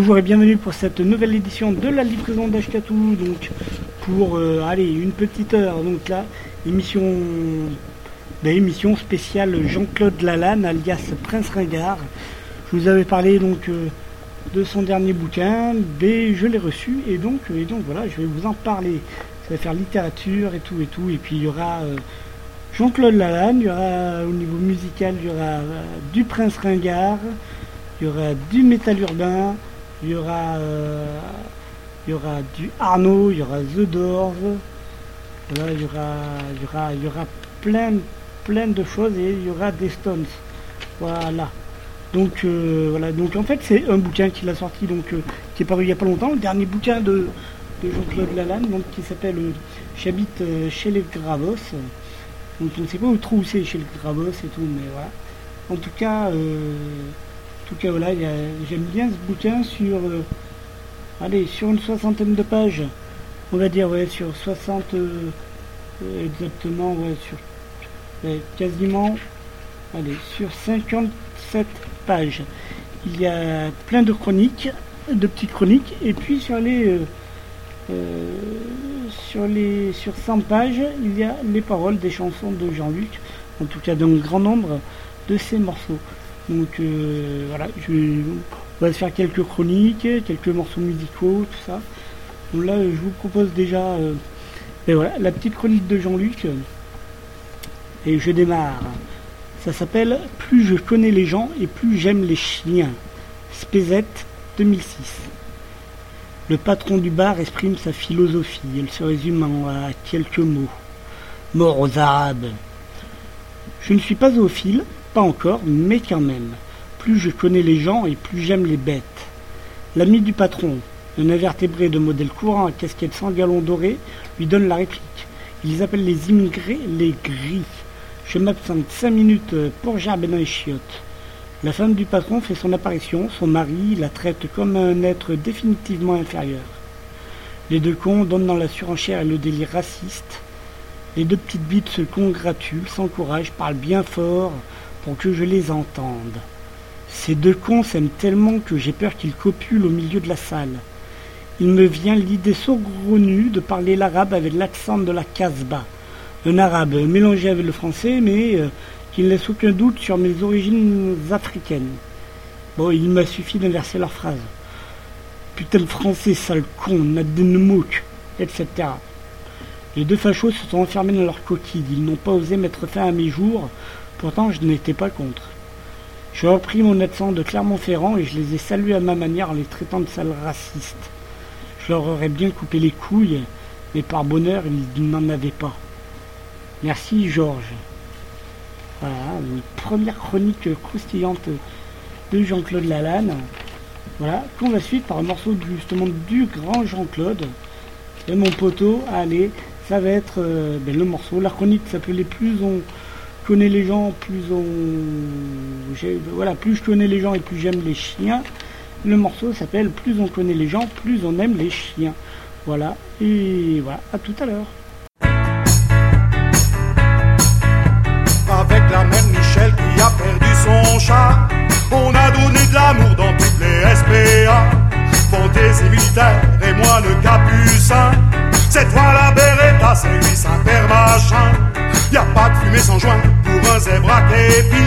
Bonjour et bienvenue pour cette nouvelle édition de la livraison d'Ashkatou. Donc pour euh, une petite heure. Donc là, émission, ben, émission spéciale Jean-Claude Lalanne alias Prince Ringard. Je vous avais parlé donc euh, de son dernier bouquin, je l'ai reçu et donc et donc voilà, je vais vous en parler. Ça va faire littérature et tout et tout. Et puis il y aura euh, Jean-Claude Lalanne, il y aura au niveau musical, il y aura du Prince Ringard, il y aura du métal urbain, il y aura, euh, y aura du Arnaud, il y aura The Doors, il y aura, y aura, y aura plein, plein de choses et il y aura des Stones. Voilà. Donc euh, voilà, donc en fait c'est un bouquin qu'il a sorti donc euh, qui est paru il n'y a pas longtemps, le dernier bouquin de, Jean-Claude Lalanne, donc qui s'appelle J'habite chez les Gravos. Donc on ne sait pas où trop c'est chez les Gravos et tout, mais voilà. En tout cas, tout cas, voilà, j'aime bien ce bouquin sur, euh, sur une soixantaine de pages. On va dire, sur 60, euh, exactement, ouais, sur quasiment, sur 57 pages. Il y a plein de chroniques, de petites chroniques, et puis sur les, euh, sur les, sur 100 pages, il y a les paroles des chansons de Jean-Luc, en tout cas d'un grand nombre de ces morceaux. Donc euh, voilà, je on va se faire quelques chroniques, quelques morceaux musicaux, tout ça. Donc là, je vous propose déjà euh, ben voilà, la petite chronique de Jean-Luc. Et je démarre. Ça s'appelle Plus je connais les gens et plus j'aime les chiens. Spézette 2006. Le patron du bar exprime sa philosophie. Elle se résume à quelques mots. Mort aux Arabes. Je ne suis pas zoophile, encore, mais quand même. Plus je connais les gens et plus j'aime les bêtes. L'ami du patron, un invertébré de modèle courant à casquette sans galon doré, lui donne la réplique. Ils appellent les immigrés les gris. Je m'absente cinq minutes pour gerber dans les chiottes. La femme du patron fait son apparition, son mari la traite comme un être définitivement inférieur. Les deux cons donnent dans la surenchère et le délire raciste. Les deux petites bites se congratulent, s'encouragent, parlent bien fort, pour que je les entende. Ces deux cons s'aiment tellement que j'ai peur qu'ils copulent au milieu de la salle. Il me vient l'idée saugrenue de parler l'arabe avec l'accent de la Casbah. Un arabe mélangé avec le français, mais euh, qui ne laisse aucun doute sur mes origines africaines. Bon, il m'a suffi d'inverser leur phrase. Putain de français, sale con, Nadenemouk, etc. Les deux fachos se sont enfermés dans leur coquille. Ils n'ont pas osé mettre fin à mes jours Pourtant, je n'étais pas contre. J'ai repris mon accent de Clermont-Ferrand et je les ai salués à ma manière en les traitant de sales racistes. Je leur aurais bien coupé les couilles, mais par bonheur, ils n'en avaient pas. Merci Georges. Voilà, une première chronique croustillante de Jean-Claude Lalanne. Voilà, qu'on va suivre par un morceau justement du grand Jean-Claude. Et mon poteau, allez, ça va être euh, ben, le morceau. La chronique s'appelait Plus on connaît les gens, plus on. Voilà, plus je connais les gens et plus j'aime les chiens. Le morceau s'appelle Plus on connaît les gens, plus on aime les chiens. Voilà, et voilà, à tout à l'heure. Avec la même Michel qui a perdu son chat, on a donné de l'amour dans toutes les SPA. Fantaisie militaire et moi le capucin. C'est toi la Beretta, c'est lui Saint-Père machin. Y a pas de fumée sans joint pour un zèbre à képi.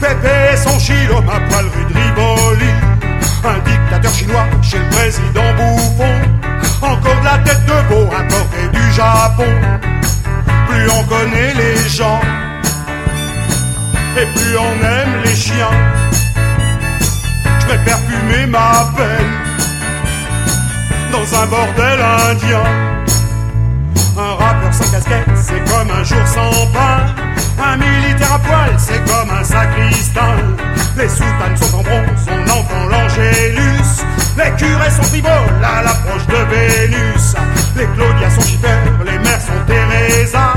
Pépé son chilo, ma poêle rue de Rivoli. Un dictateur chinois chez le président Bouffon. Encore de la tête de veau importée du Japon. Plus on connaît les gens, et plus on aime les chiens. Je préfère fumer ma peine dans un bordel indien. Sans casquette, c'est comme un jour sans pain. Un militaire à poil, c'est comme un sacristain. Les soutanes sont en bronze, on entend l'angélus. Les curés sont frivoles à l'approche de Vénus. Les Claudia sont Schiffer, les mères sont Teresa.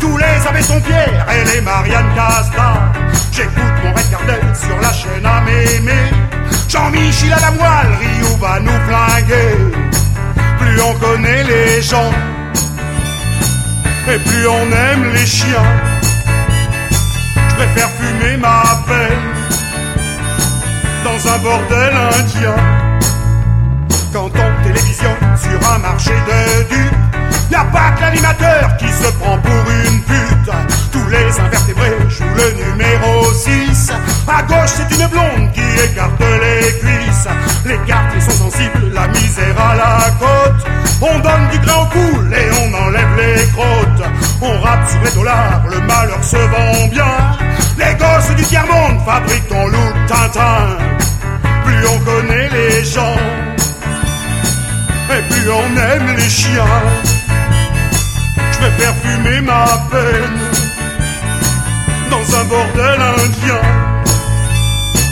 Tous les abbés sont Pierre et les Marianne Casta. J'écoute mon Red sur la chaîne à mémé. Jean-Michel à la moelle, Rio va nous flinguer. Plus on connaît les gens, et plus on aime les chiens. Je préfère fumer ma peine dans un bordel indien. Quand on télévision sur un marché de dupes, y a pas que l'animateur qui se prend pour une pute. Tous les invertébrés jouent le numéro 6. À gauche, c'est une blonde qui écarte les cuisses. Les quartiers sont sensibles, la misère à la côte. On donne du grain au poules et on enlève les crottes. On rappe sur les dollars, le malheur se vend bien. Les gosses du tiers-monde fabriquent ton look Tintin. Plus on connaît les gens, et plus on aime les chiens. Je préfère fumer ma peine dans un bordel indien.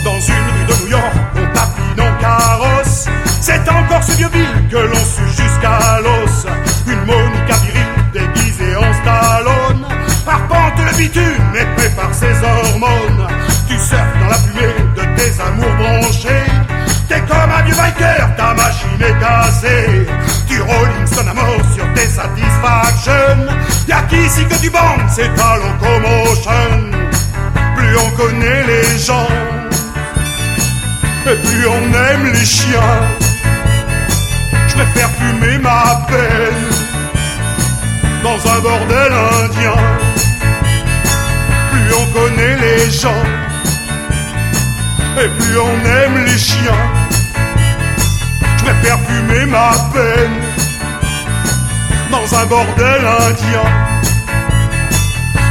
Dans une rue de New York, on tapine en carrosse. C'est encore ce vieux ville que l'on suit jusqu'à l'os. Une Monica virile déguisée en Stallone. Arpente le bitume et prépare ses hormones. Tu surfes dans la fumée de tes amours branchés. T'es comme un vieux biker, ta machine est cassée. Tu rolling son mort sur tes satisfactions. Y'a qu'ici que tu bandes, c'est ta locomotion. Plus on connaît les gens, et plus on aime les chiens. Je préfère fumer ma peine dans un bordel indien. Plus on connaît les gens, et plus on aime les chiens. Je préfère fumer ma peine dans un bordel indien.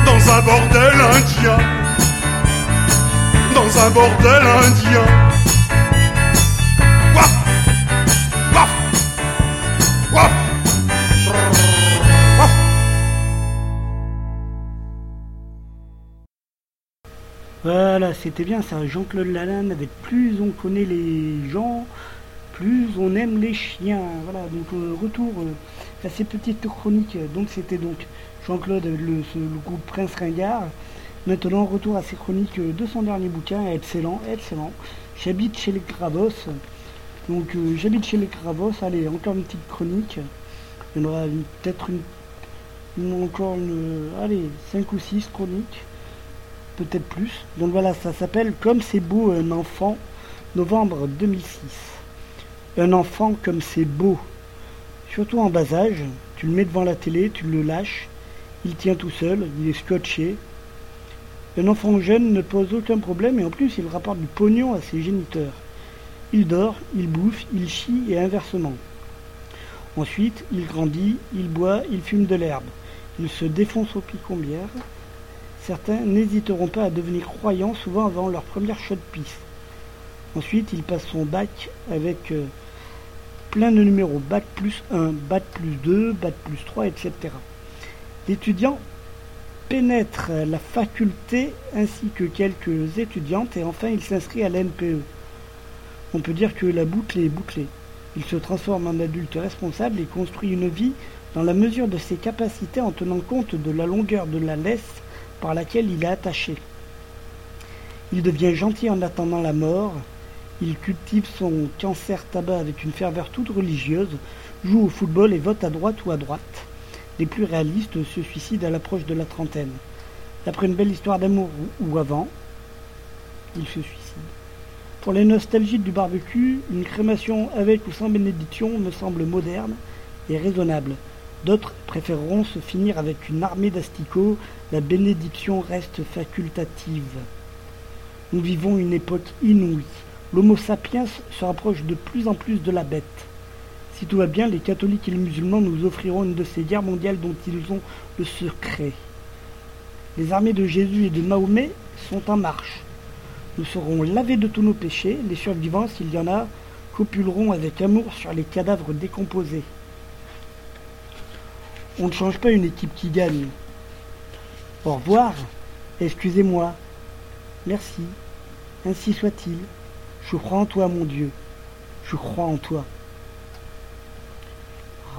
Dans un bordel indien. Dans un bordel indien. Voilà, c'était bien ça, Jean-Claude Lalanne avec plus on connaît les gens, plus on aime les chiens. Voilà, donc euh, retour euh, à ces petites chroniques. Donc c'était donc Jean-Claude le, le groupe Prince Ringard. Maintenant, retour à ces chroniques euh, de son dernier bouquin, excellent, excellent. J'habite chez les Gravos. Donc j'habite chez les Gravos, allez, encore une petite chronique. Il y en aura peut-être une, une- encore une, allez, 5 ou 6 chroniques peut-être plus. Donc voilà, ça s'appelle Comme c'est beau un enfant, novembre 2006. Un enfant comme c'est beau. Surtout en bas âge, tu le mets devant la télé, tu le lâches, il tient tout seul, il est scotché. Un enfant jeune ne pose aucun problème et en plus il rapporte du pognon à ses géniteurs. Il dort, il bouffe, il chie et inversement. Ensuite, il grandit, il boit, il fume de l'herbe. Il se défonce au picombière. Certains n'hésiteront pas à devenir croyants souvent avant leur première shot de piste. Ensuite, il passe son bac avec euh, plein de numéros, Bac plus 1, Bac plus 2, Bac plus 3, etc. L'étudiant pénètre la faculté ainsi que quelques étudiantes et enfin il s'inscrit à l'NPE. On peut dire que la boucle est bouclée. Il se transforme en adulte responsable et construit une vie dans la mesure de ses capacités en tenant compte de la longueur de la laisse par laquelle il est attaché. Il devient gentil en attendant la mort, il cultive son cancer tabac avec une ferveur toute religieuse, joue au football et vote à droite ou à droite. Les plus réalistes se suicident à l'approche de la trentaine. Après une belle histoire d'amour ou avant, il se suicide. Pour les nostalgiques du barbecue, une crémation avec ou sans bénédiction me semble moderne et raisonnable. D'autres préféreront se finir avec une armée d'asticots, la bénédiction reste facultative. Nous vivons une époque inouïe. L'homo sapiens se rapproche de plus en plus de la bête. Si tout va bien, les catholiques et les musulmans nous offriront une de ces guerres mondiales dont ils ont le secret. Les armées de Jésus et de Mahomet sont en marche. Nous serons lavés de tous nos péchés. Les survivants, s'il y en a, copuleront avec amour sur les cadavres décomposés. On ne change pas une équipe qui gagne. Au revoir. Excusez-moi. Merci. Ainsi soit-il. Je crois en toi, mon Dieu. Je crois en toi.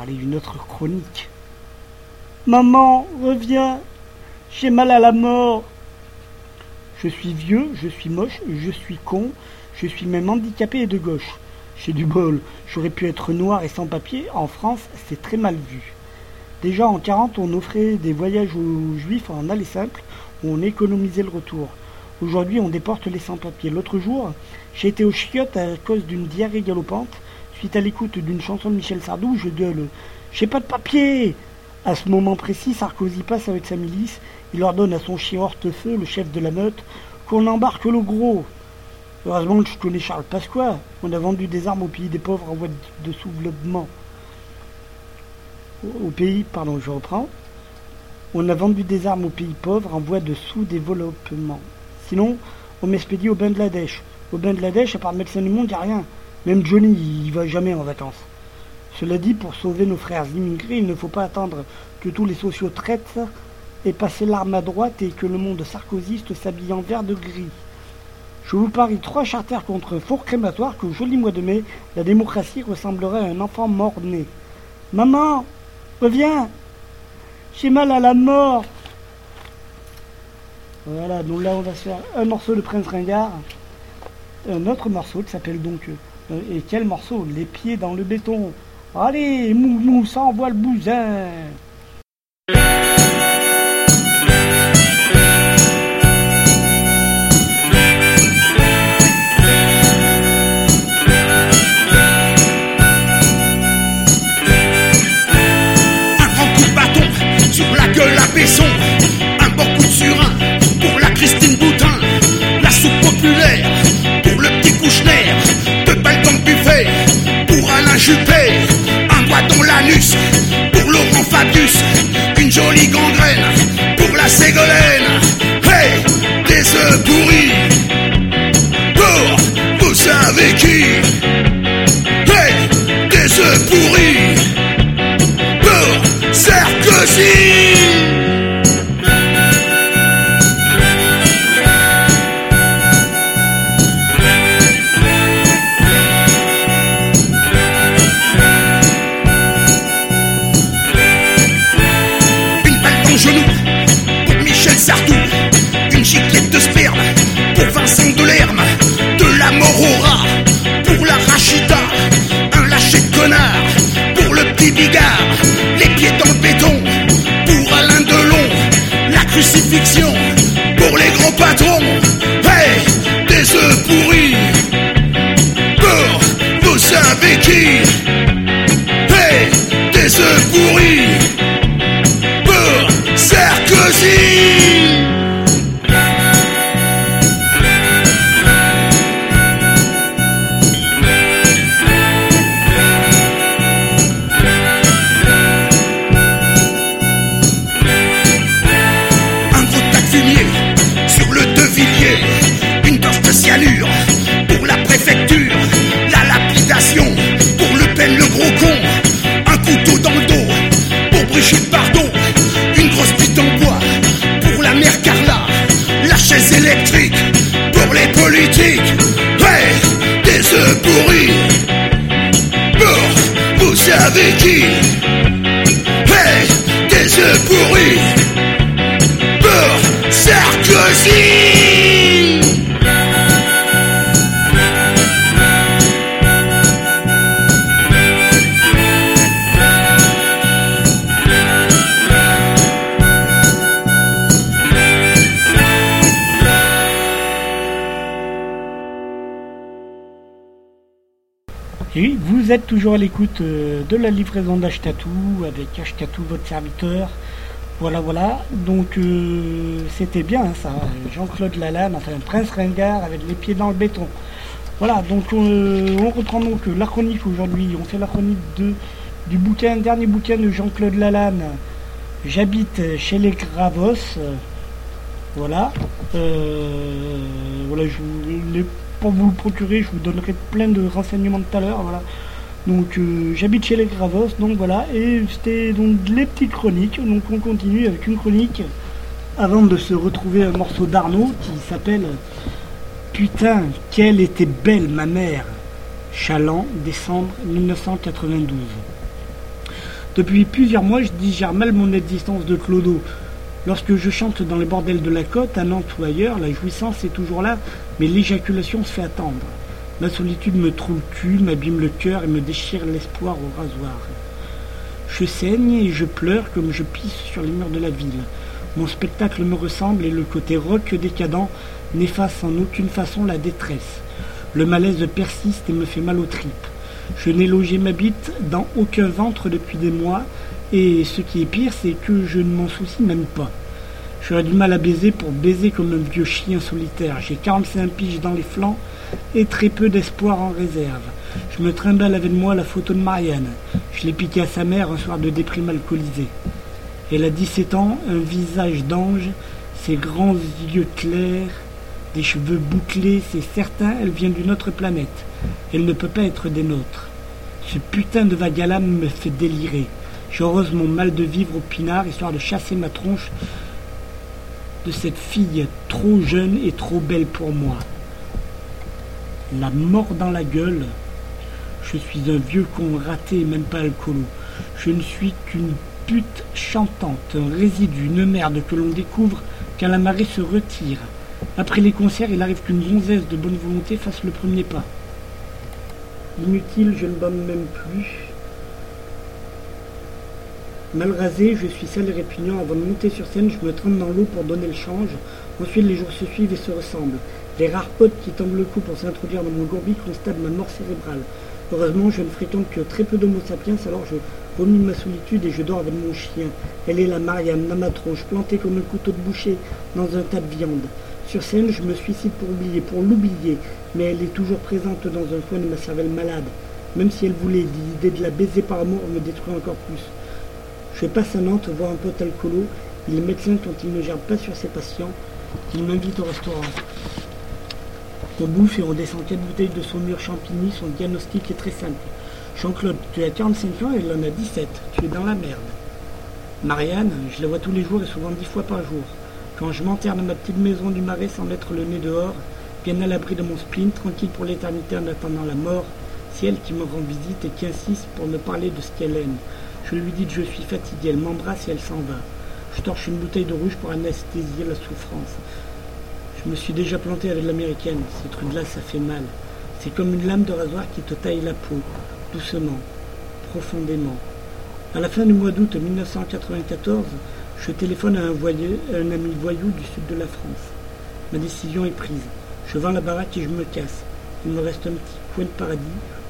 Allez, une autre chronique. Maman, reviens. J'ai mal à la mort. Je suis vieux, je suis moche, je suis con, je suis même handicapé et de gauche. J'ai du bol. J'aurais pu être noir et sans papier. En France, c'est très mal vu. Déjà en 40, on offrait des voyages aux juifs en aller simple, où on économisait le retour. Aujourd'hui, on déporte les sans-papiers. L'autre jour, j'ai été au chiottes à cause d'une diarrhée galopante. Suite à l'écoute d'une chanson de Michel Sardou, je gueule J'ai pas de papier À ce moment précis, Sarkozy passe avec sa milice. Il ordonne à son chien Hortefeux, le chef de la meute, qu'on embarque le gros. Heureusement que je connais Charles Pasqua. On a vendu des armes au pays des pauvres en voie de sous-développement. Au pays, pardon, je reprends. On a vendu des armes aux pays pauvres en voie de sous-développement. Sinon, on m'expédie au Bangladesh. Au Bangladesh, à part le médecin du monde, il n'y a rien. Même Johnny, il va jamais en vacances. Cela dit, pour sauver nos frères immigrés, il ne faut pas attendre que tous les sociaux traitent et passer l'arme à droite et que le monde sarkozyste s'habille en vert de gris. Je vous parie trois charters contre un four crématoire qu'au joli mois de mai, la démocratie ressemblerait à un enfant mort-né. Maman, reviens. J'ai mal à la mort. Voilà, donc là on va se faire un morceau de Prince Ringard, un autre morceau qui s'appelle donc, euh, et quel morceau? Les pieds dans le béton. Allez, mou mou, ça envoie le bousin pour le petit Kouchner. Deux balles dans buffet pour Alain Juppé. Un doigt dans l'anus pour Laurent Fabius. Une jolie gangrène pour la Ségolène. Hey, des œufs pourris à l'écoute euh, de la livraison d'Ashtatou avec Ashtatou, votre serviteur. Voilà, voilà. Donc, euh, c'était bien hein, ça. Jean-Claude Lalanne, enfin, prince ringard avec les pieds dans le béton. Voilà, donc euh, on reprend donc la chronique aujourd'hui. On fait la chronique de, du bouquin, dernier bouquin de Jean-Claude Lalanne. J'habite chez les Gravos. Voilà. Voilà, je pour vous le procurer, je vous donnerai plein de renseignements tout à l'heure. Voilà. Donc euh, j'habite chez les Gravos, donc voilà. Et c'était donc les petites chroniques. Donc on continue avec une chronique avant de se retrouver un morceau d'Arnaud qui s'appelle Putain, quelle était belle ma mère. Chaland, décembre 1992. Depuis plusieurs mois, je digère mal mon existence de clodo. Lorsque je chante dans les bordels de la côte, à Nantes ou ailleurs, la jouissance est toujours là, mais l'éjaculation se fait attendre. Ma solitude me trouve cul, m'abîme le cœur et me déchire l'espoir au rasoir. Je saigne et je pleure comme je pisse sur les murs de la ville. Mon spectacle me ressemble et le côté rock décadent n'efface en aucune façon la détresse. Le malaise persiste et me fait mal aux tripes. Je n'ai logé ma bite dans aucun ventre depuis des mois, et ce qui est pire, c'est que je ne m'en soucie même pas. J'aurais du mal à baiser pour baiser comme un vieux chien solitaire. J'ai 45 piges dans les flancs et très peu d'espoir en réserve. Je me trimballe avec moi la photo de Marianne. Je l'ai piquée à sa mère un soir de déprime alcoolisée. Elle a 17 ans, un visage d'ange, ses grands yeux clairs, des cheveux bouclés, c'est certain, elle vient d'une autre planète. Elle ne peut pas être des nôtres. Ce putain de l'âme me fait délirer. J'heureuse mon mal de vivre au pinard, histoire de chasser ma tronche de cette fille trop jeune et trop belle pour moi. La mort dans la gueule. Je suis un vieux con raté même pas alcoolo. Je ne suis qu'une pute chantante, un résidu, une merde que l'on découvre quand la marée se retire. Après les concerts, il arrive qu'une gonzesse de bonne volonté fasse le premier pas. Inutile, je ne bande même plus. Mal rasé, je suis sale et répugnant. Avant de monter sur scène, je me trempe dans l'eau pour donner le change. Ensuite, les jours se suivent et se ressemblent. Les rares potes qui tendent le cou pour s'introduire dans mon gourbi constatent ma mort cérébrale. Heureusement, je ne fréquente que très peu d'homo sapiens, alors je vomis ma solitude et je dors avec mon chien. Elle est la Mariam, ma tronche, plantée comme un couteau de boucher dans un tas de viande. Sur scène, je me suicide pour oublier, pour l'oublier, mais elle est toujours présente dans un coin de ma cervelle malade. Même si elle voulait, l'idée de la baiser par amour me détruit encore plus. Je passe à Nantes voir un pote alcoolo. Il est médecin quand il ne gère pas sur ses patients. Il m'invite au restaurant. On bouffe et on descend quatre bouteilles de saumure champigny. Son diagnostic est très simple. Jean-Claude, tu as 45 ans et elle en a 17. Tu es dans la merde. Marianne, je la vois tous les jours et souvent dix fois par jour. Quand je m'enterre dans ma petite maison du marais sans mettre le nez dehors, bien à l'abri de mon spleen, tranquille pour l'éternité en attendant la mort, c'est elle qui me rend visite et qui insiste pour me parler de ce qu'elle aime. Je lui dis que je suis fatigué, elle m'embrasse et elle s'en va. Je torche une bouteille de rouge pour anesthésier la souffrance. Je me suis déjà planté avec l'américaine. Ces trucs-là, ça fait mal. C'est comme une lame de rasoir qui te taille la peau, doucement, profondément. À la fin du mois d'août 1994, je téléphone à un, un ami voyou du sud de la France. Ma décision est prise. Je vends la baraque et je me casse. Il me reste un petit coin de paradis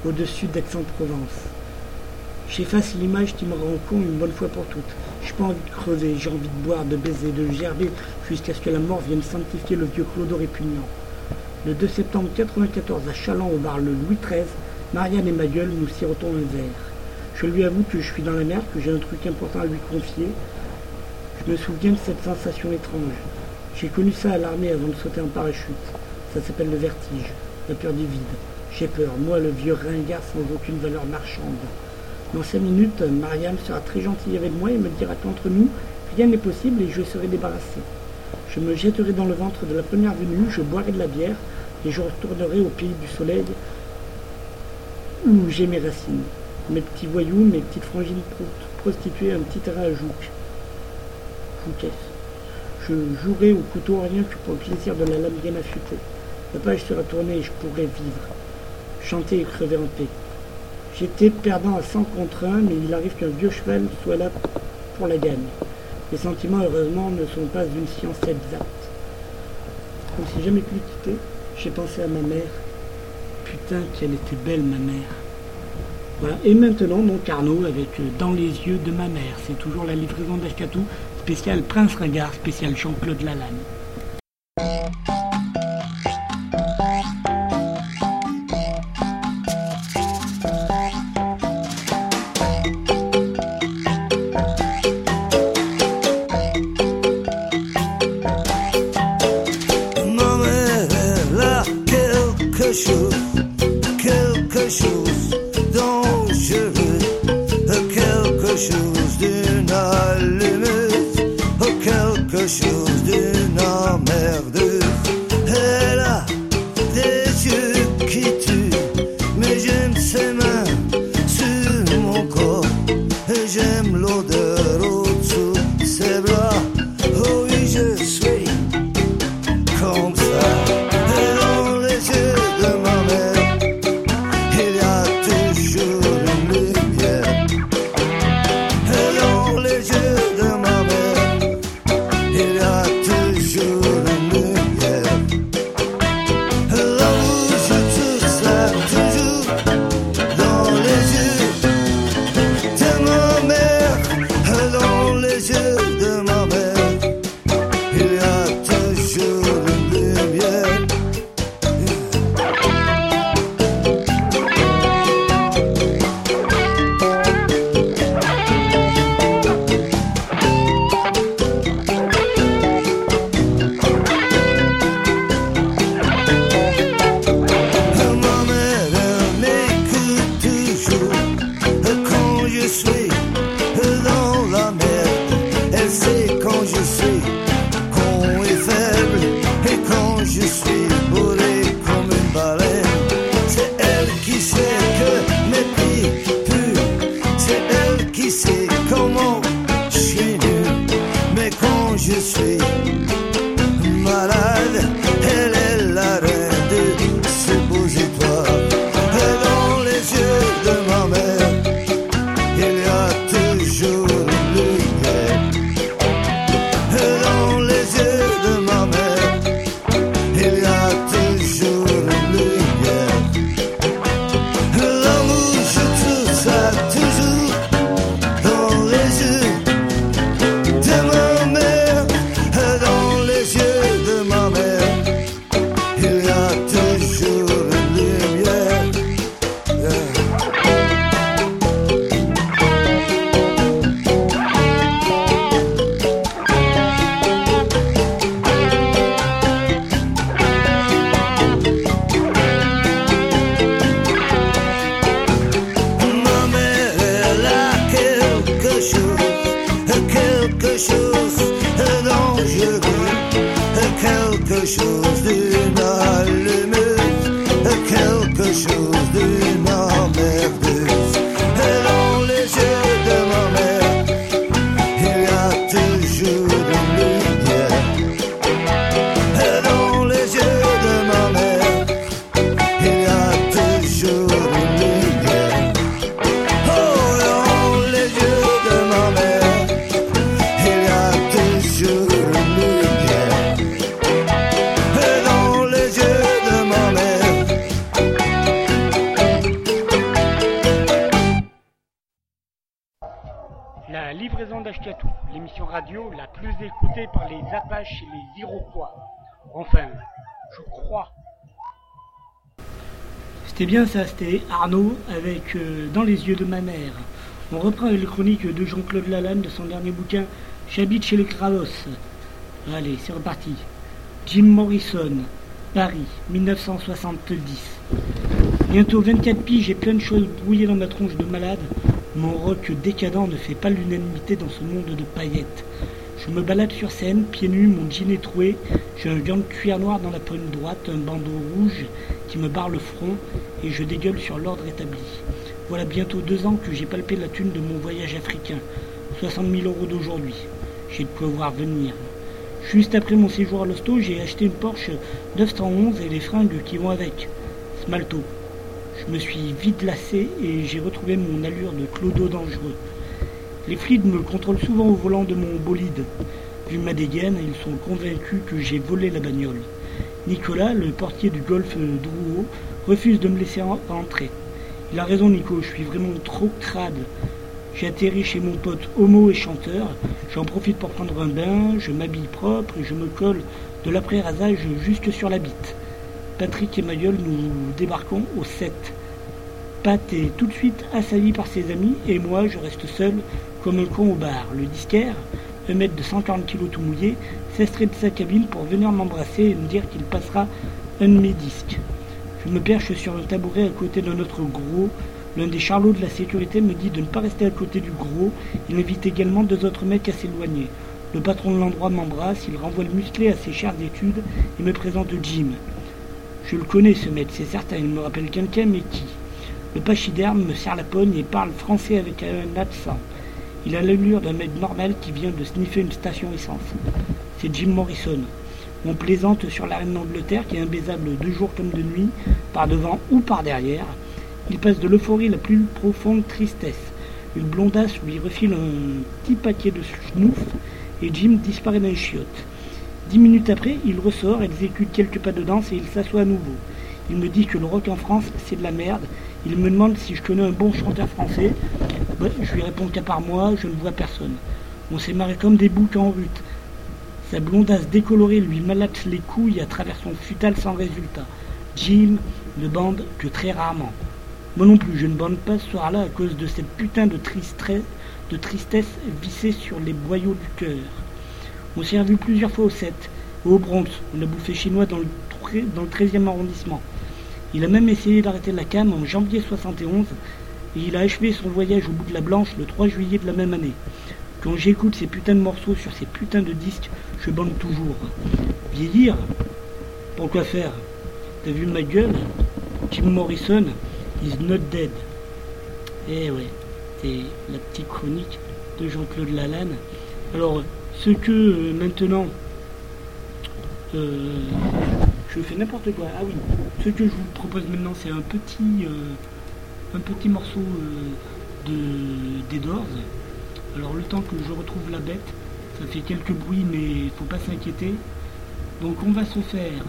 au-dessus d'Aix-en-Provence. J'efface l'image qui me rend con une bonne fois pour toutes. J'ai pas envie de creuser, j'ai envie de boire, de baiser, de gerber, jusqu'à ce que la mort vienne sanctifier le vieux clodo répugnant. Le 2 septembre 1994, à Chaland, au bar le Louis XIII, Marianne et ma gueule nous sirotons un verre. Je lui avoue que je suis dans la merde, que j'ai un truc important à lui confier. Je me souviens de cette sensation étrange. J'ai connu ça à l'armée avant de sauter en parachute. Ça s'appelle le vertige, la peur du vide. J'ai peur, moi le vieux ringard sans aucune valeur marchande. Dans cinq minutes, Marianne sera très gentille avec moi et me dira qu'entre nous, rien n'est possible et je serai débarrassé. Je me jetterai dans le ventre de la première venue, je boirai de la bière et je retournerai au pays du soleil où j'ai mes racines. mes petits voyous, mes petites frangines prostituées, un petit terrain à jouk. Je jouerai au couteau rien que pour le plaisir de la lame bien affûtée. La page sera tournée et je pourrai vivre, chanter et crever en paix. J'étais perdant à 100 contre 1, mais il arrive qu'un vieux cheval soit là pour la gagne. Les sentiments, heureusement, ne sont pas une science exacte. Comme si jamais pu quitter, j'ai pensé à ma mère. Putain, qu'elle était belle, ma mère. Voilà. Et maintenant, donc Arnaud avec euh, Dans les yeux de ma mère. C'est toujours la livraison d'Ashkatou, spécial Prince Ringard, spécial Jean-Claude Lalanne. C'était bien ça, c'était Arnaud avec euh, Dans les yeux de ma mère. On reprend les chroniques de Jean-Claude Lalanne de son dernier bouquin J'habite chez les Kravos. Allez, c'est reparti. Jim Morrison, Paris, 1970. Bientôt 24 piges et plein de choses brouillées dans ma tronche de malade. Mon rock décadent ne fait pas l'unanimité dans ce monde de paillettes. Je me balade sur scène, pieds nus, mon jean est troué, j'ai un gant de cuir noir dans la poigne droite, un bandeau rouge qui me barre le front et je dégueule sur l'ordre établi. Voilà bientôt deux ans que j'ai palpé la thune de mon voyage africain. 60 000 euros d'aujourd'hui. J'ai de quoi voir venir. Juste après mon séjour à l'hosto, j'ai acheté une Porsche 911 et les fringues qui vont avec. Smalto. Je me suis vite lassé et j'ai retrouvé mon allure de clodo dangereux. Les flics me contrôlent souvent au volant de mon bolide. Vu ma dégaine, ils sont convaincus que j'ai volé la bagnole. Nicolas, le portier du golf Drouot, refuse de me laisser entrer. Il a raison Nico, je suis vraiment trop crade. J'ai atterri chez mon pote homo et chanteur. J'en profite pour prendre un bain, je m'habille propre et je me colle de l'après-rasage juste sur la bite. Patrick et Mayol, nous débarquons au 7. Pat est tout de suite assailli par ses amis et moi, je reste seul comme un con au bar. Le disquaire, un mètre de 140 kg tout mouillé, s'estrait de sa cabine pour venir m'embrasser et me dire qu'il passera un de mes disques. Je me perche sur un tabouret à côté d'un autre gros. L'un des charlots de la sécurité me dit de ne pas rester à côté du gros. Il invite également deux autres mecs à s'éloigner. Le patron de l'endroit m'embrasse, il renvoie le musclé à ses chères études et me présente Jim. Je le connais ce mec, c'est certain, il me rappelle quelqu'un, mais qui? Le pachyderme me serre la pogne et parle français avec un accent. Il a l'allure d'un mec normal qui vient de sniffer une station essence. C'est Jim Morrison. On plaisante sur la reine d'Angleterre qui est imbaisable de jour comme de nuit, par devant ou par derrière. Il passe de l'euphorie la plus profonde tristesse. Une blondasse lui refile un petit paquet de schnouf et Jim disparaît d'un chiotte. Dix minutes après, il ressort, exécute quelques pas de danse et il s'assoit à nouveau. Il me dit que le rock en France, c'est de la merde il me demande si je connais un bon chanteur français. je lui réponds qu'à part moi, je ne vois personne. On s'est marré comme des boucs en rute. Sa blondasse décolorée lui malaxe les couilles à travers son futal sans résultat. Jim ne bande que très rarement. Moi non plus, je ne bande pas ce soir-là à cause de cette putain de, tristesse, de tristesse vissée sur les boyaux du cœur. On s'est revu plusieurs fois au 7, au Bronx. On a bouffé chinois dans le, dans le 13e arrondissement. Il a même essayé d'arrêter la cam en janvier 71 et il a achevé son voyage au bout de la Blanche le 3 juillet de la même année. Quand j'écoute ces putains de morceaux sur ces putains de disques, je bande toujours. Vieillir Pourquoi faire? T'as vu ma gueule? Jim Morrison is not dead. Eh ouais, c'est la petite chronique de Jean-Claude Lalanne. Alors, ce que euh, maintenant euh, je fais n'importe quoi. Ah oui, ce que je vous propose maintenant, c'est un petit, euh, un petit morceau de, des. Alors le temps que je retrouve la bête, ça fait quelques bruits, mais faut pas s'inquiéter. Donc on va se faire,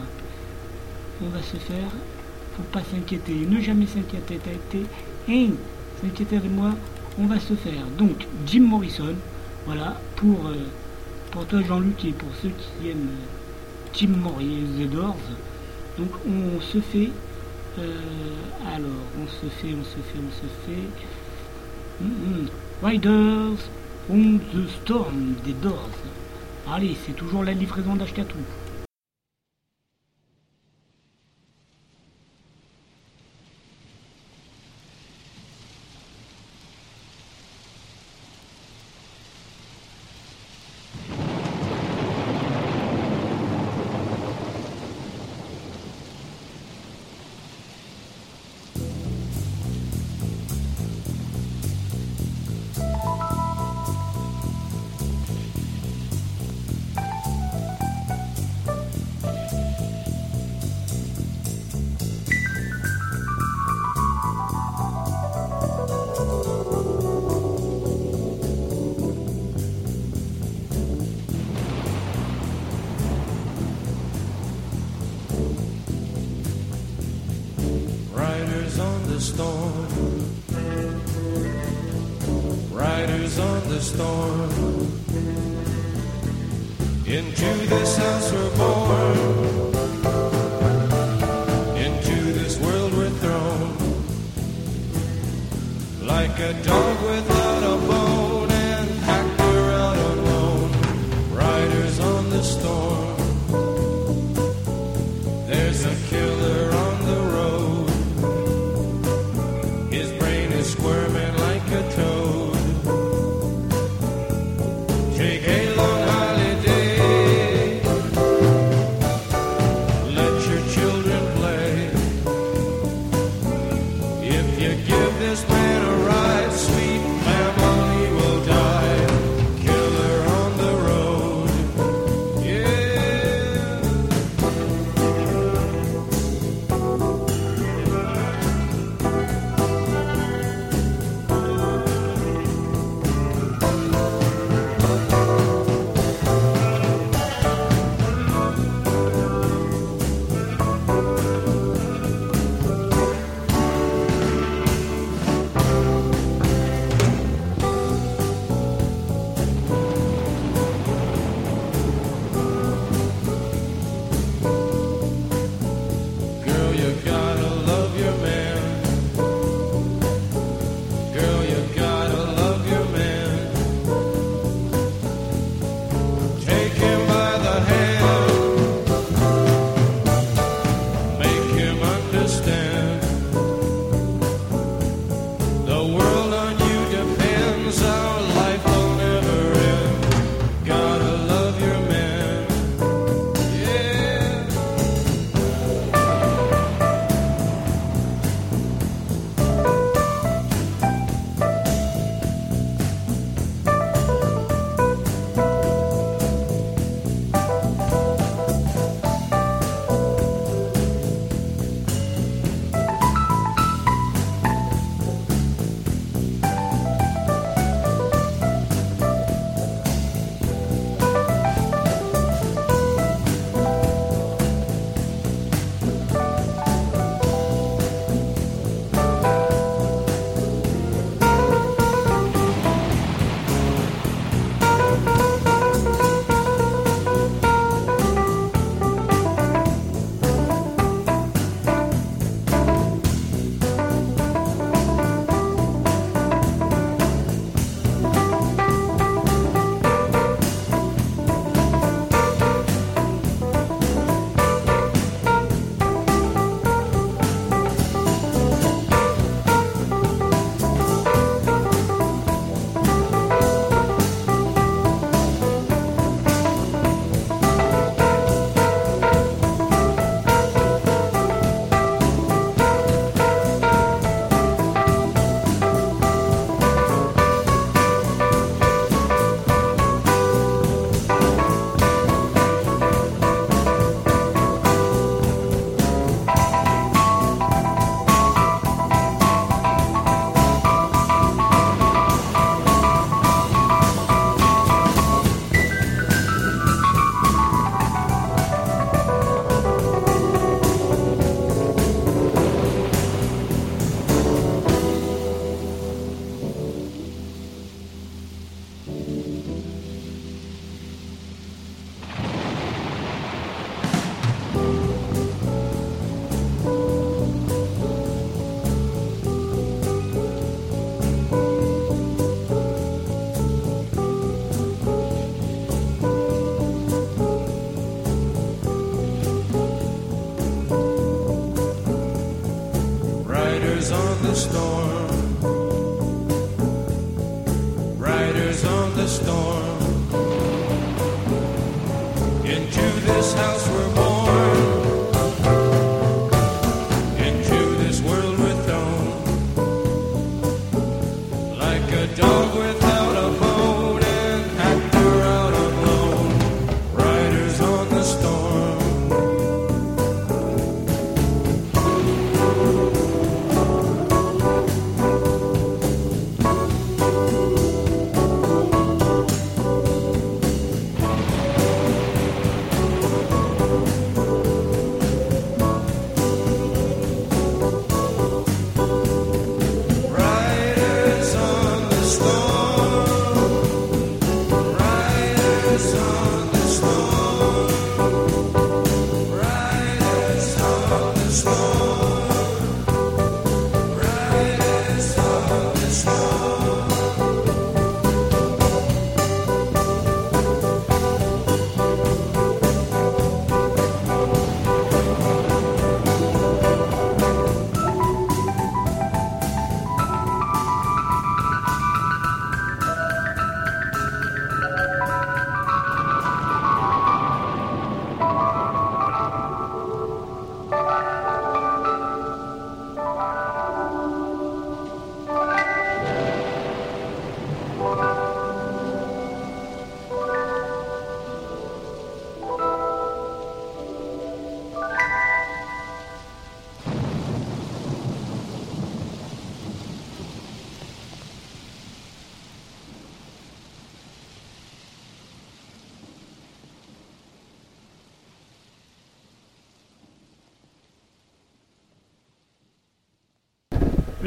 on va se faire, faut pas s'inquiéter, ne jamais s'inquiéter, été, hein, s'inquiéter avec moi, on va se faire. Donc Jim Morrison, voilà, pour, pour toi Jean-Luc et pour ceux qui aiment Tim Morier The Doors. Donc on se fait. Euh, alors, on se fait, on se fait, on se fait. Mm, mm. Riders on the Storm des Doors. Allez, c'est toujours la livraison d'Ashkatou.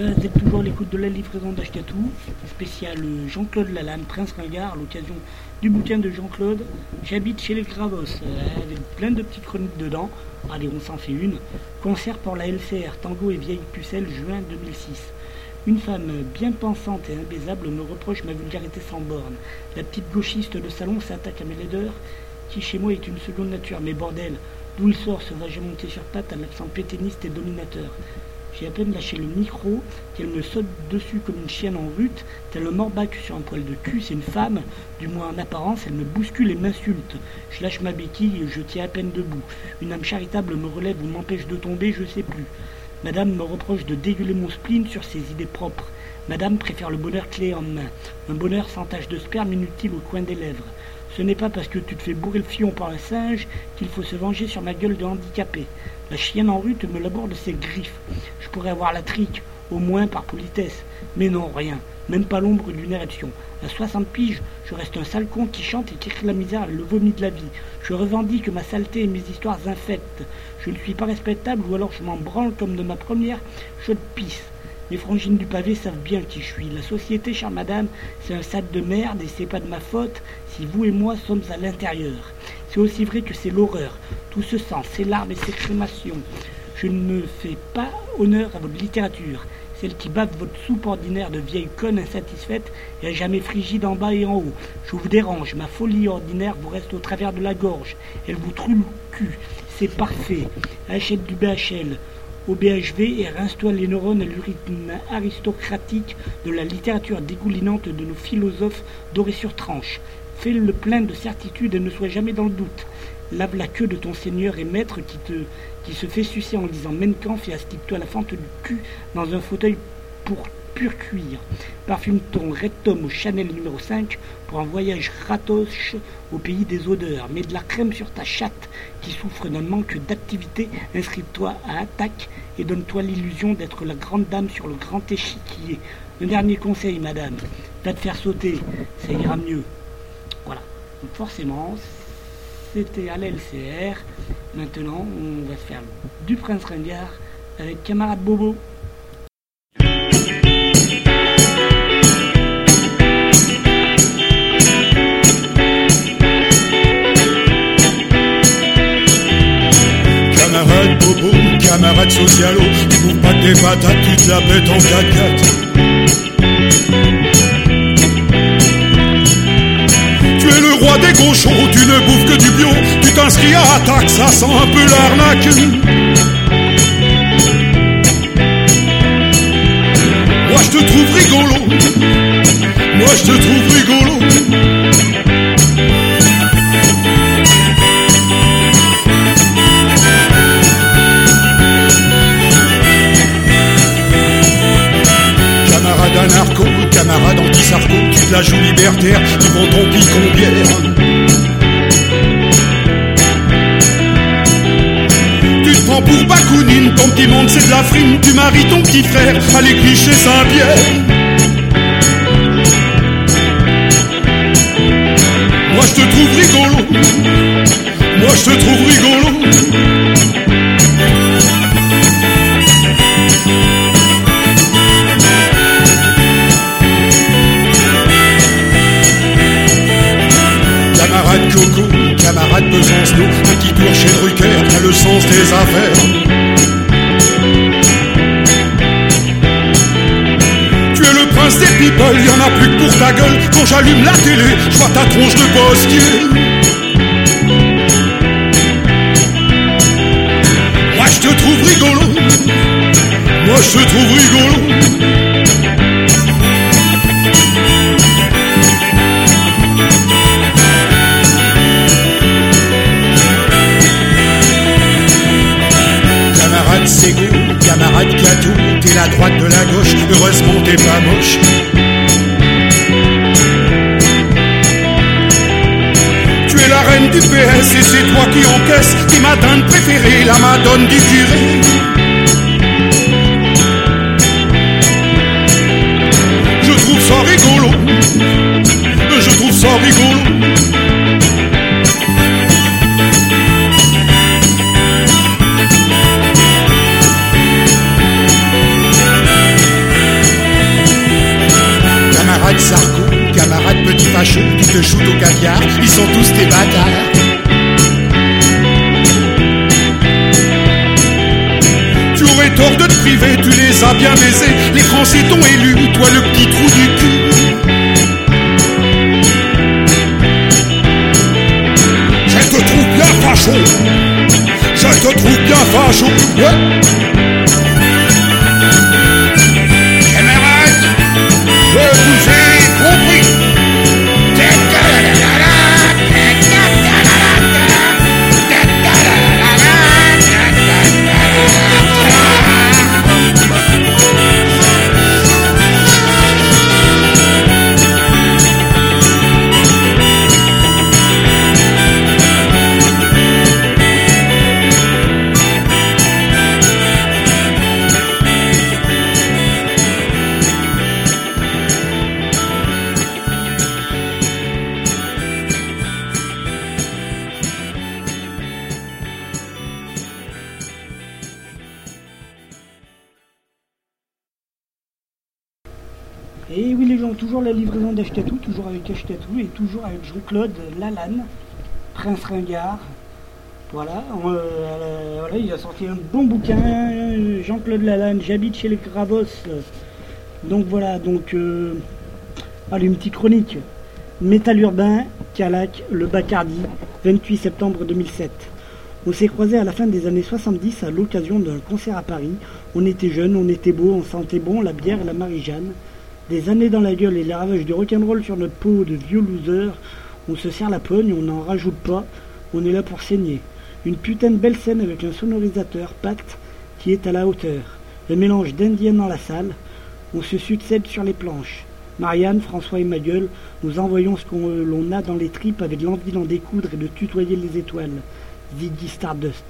Vous êtes toujours à l'écoute de la livraison d'Ashkatou, spécial Jean-Claude Lalanne, Prince Ringard, à l'occasion du bouquin de Jean-Claude. J'habite chez les Gravos, euh, avec plein de petites chroniques dedans. Allez, on s'en fait une. Concert pour la LCR, Tango et Vieille Pucelle, juin 2006. Une femme bien pensante et imbaisable me reproche ma vulgarité sans borne. La petite gauchiste de salon s'attaque à mes laideurs, qui chez moi est une seconde nature. Mais bordel, d'où il sort ce vagin monté sur pattes à l'accent péténiste et dominateur? J'ai à peine lâché le micro qu'elle me saute dessus comme une chienne en rute, tel le morbac sur un poil de cul. C'est une femme, du moins en apparence, elle me bouscule et m'insulte. Je lâche ma béquille et je tiens à peine debout. Une âme charitable me relève ou m'empêche de tomber, je sais plus. Madame me reproche de dégueuler mon spleen sur ses idées propres. Madame préfère le bonheur clé en main, un bonheur sans tache de sperme inutile au coin des lèvres. Ce n'est pas parce que tu te fais bourrer le fion par un singe qu'il faut se venger sur ma gueule de handicapé. La chienne en rute me laborde ses griffes. Je pourrais avoir la trique, au moins par politesse. Mais non, rien. Même pas l'ombre d'une érection. À 60 piges, je reste un sale con qui chante et qui crie la misère et le vomi de la vie. Je revendique ma saleté et mes histoires infectes. Je ne suis pas respectable ou alors je m'en branle comme de ma première chaude pisse. Les frangines du pavé savent bien qui je suis. La société, chère madame, c'est un sac de merde et c'est pas de ma faute si vous et moi sommes à l'intérieur. C'est aussi vrai que c'est l'horreur, tout ce sang, ces larmes et ces crémations. Je ne fais pas honneur à votre littérature, celle qui bave votre soupe ordinaire de vieille conne insatisfaite et à jamais frigide en bas et en haut. Je vous dérange, ma folie ordinaire vous reste au travers de la gorge, elle vous troue le cul, c'est parfait. Achète du BHL, au BHV et rince-toi les neurones à l'urine aristocratique de la littérature dégoulinante de nos philosophes dorés sur tranche. Fais le plein de certitude et ne sois jamais dans le doute. Lave la queue de ton seigneur et maître qui, te, qui se fait sucer en lisant Menkampf et astique-toi la fente du cul dans un fauteuil pour pur cuir. Parfume ton Red Tom au Chanel numéro 5 pour un voyage ratoche au pays des odeurs. Mets de la crème sur ta chatte qui souffre d'un manque d'activité? Inscris-toi à Attaque et donne-toi l'illusion d'être la grande dame sur le grand échiquier. Un dernier conseil, madame. Va te faire sauter, ça ira mieux. Voilà. Donc forcément, c'était à l'LCR. Maintenant, on va se faire du Prince Ringard avec camarade Bobo. Bobo, camarade socialo, tu bouffes pas tes patates, tu te la pètes en 4 Tu es le roi des gauchos, tu ne bouffes que du bio, tu t'inscris à attaque, ça sent un peu l'arnaque. Moi je te trouve rigolo, moi je te trouve rigolo. Anarcho, camarade anti te la joue libertaire, tu prends ton picon bière. Tu te prends pour Bakounine, ton petit monde c'est de la frime, tu maries ton petit frère l'église chez Saint-Pierre. Moi je te trouve rigolo, moi je te trouve rigolo. Prince des people, y en a plus que pour ta gueule. Quand j'allume la télé, je vois ta tronche de postier. Moi je te trouve rigolo, moi je te trouve rigolo. Camarade Ségo, camarade Cato, t'es la droite de la gauche, heureusement t'es pas moche. Du PS et c'est toi qui encaisse tes matins préférés, la madone du curé. Je trouve ça rigolo, je trouve ça rigolo. Camarade Sarko, camarade petit facho, qui te shoot au caviar, ils sont tous des bâtards. Tu aurais tort de te priver, tu les as bien baisés, les Français t'ont élu, toi le petit trou du cul. Je te trouve bien facho, je te trouve bien facho. Et oui les gens, toujours la livraison d'Achetatou, toujours avec Achetatou et toujours avec Jean-Claude Lalanne, Prince Ringard. Euh, voilà, il a sorti un bon bouquin, Jean-Claude Lalanne, j'habite chez les Gravos. Donc voilà, donc euh, allez, une petite chronique. Métal urbain, Calac, le Bacardi, 28 septembre 2007. On s'est croisés à la fin des années 70 à l'occasion d'un concert à Paris. On était jeunes, on était beaux, on sentait bon la bière la Marie-Jeanne. Des années dans la gueule et les ravages du rock'n'roll sur notre peau de vieux losers. On se serre la pogne, on n'en rajoute pas, on est là pour saigner. Une putain de belle scène avec un sonorisateur pacte qui est à la hauteur. Un mélange d'indienne dans la salle. On se succède sur les planches. Marianne, François et ma gueule, nous envoyons ce qu'on l'on a dans les tripes avec l'envie d'en découdre et de tutoyer les étoiles. Ziggy Stardust.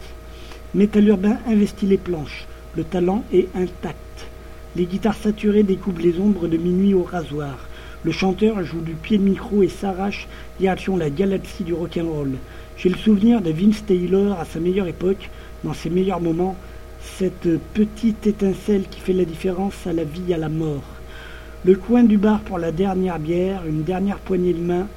Métal urbain investit les planches. Le talent est intact. Les guitares saturées découpent les ombres de minuit au rasoir. Le chanteur joue du pied de micro et s'arrache direction la galaxie du rock'n'roll. J'ai le souvenir de Vince Taylor à sa meilleure époque, dans ses meilleurs moments, cette petite étincelle qui fait la différence à la vie et à la mort. Le coin du bar pour la dernière bière, une dernière poignée de main,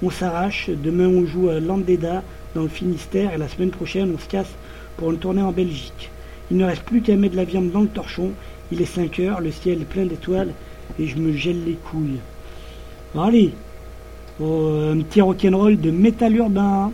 on s'arrache, demain on joue à Landeda dans le Finistère et la semaine prochaine on se casse pour une tournée en Belgique. Il ne reste plus qu'à mettre de la viande dans le torchon, il est 5 heures, le ciel est plein d'étoiles et je me gèle les couilles. Allez, oh, un petit rock'n'roll de métal urbain.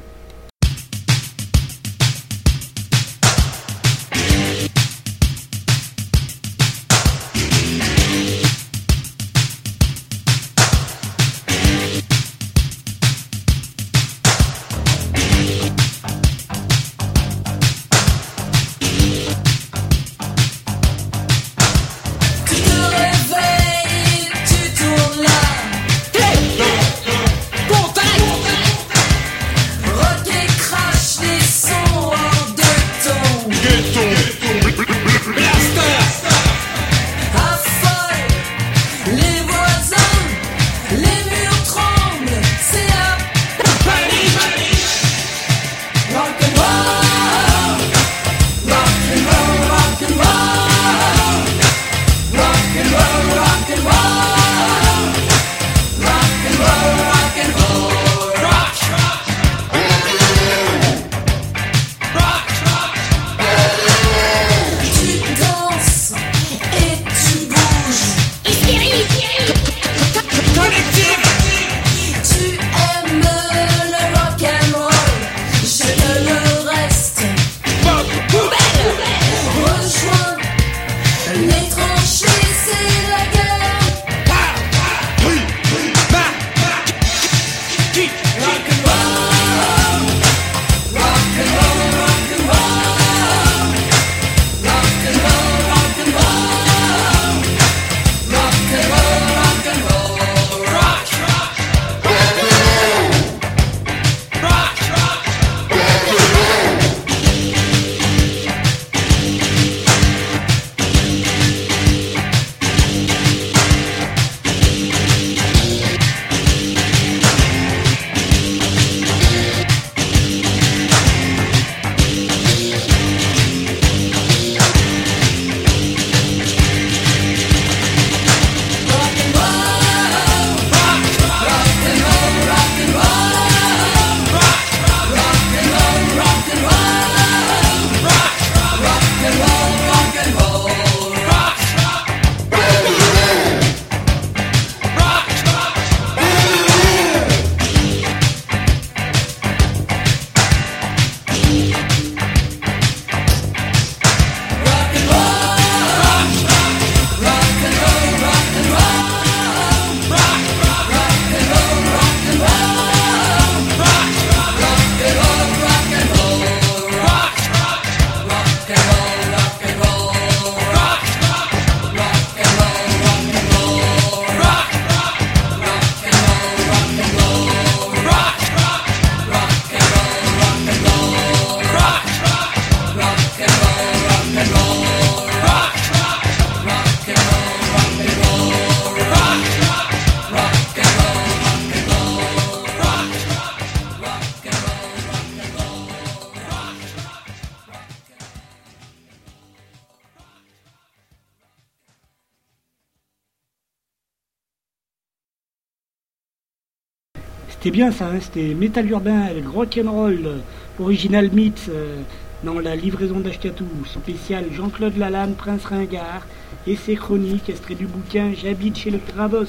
C'était bien ça, hein, c'était métal urbain avec rock'n'roll, euh, original mix euh, dans la livraison d'Ashkatou, spécial Jean-Claude Lalanne, Prince Ringard, et ses chroniques, extrait du bouquin J'habite chez le Gravos,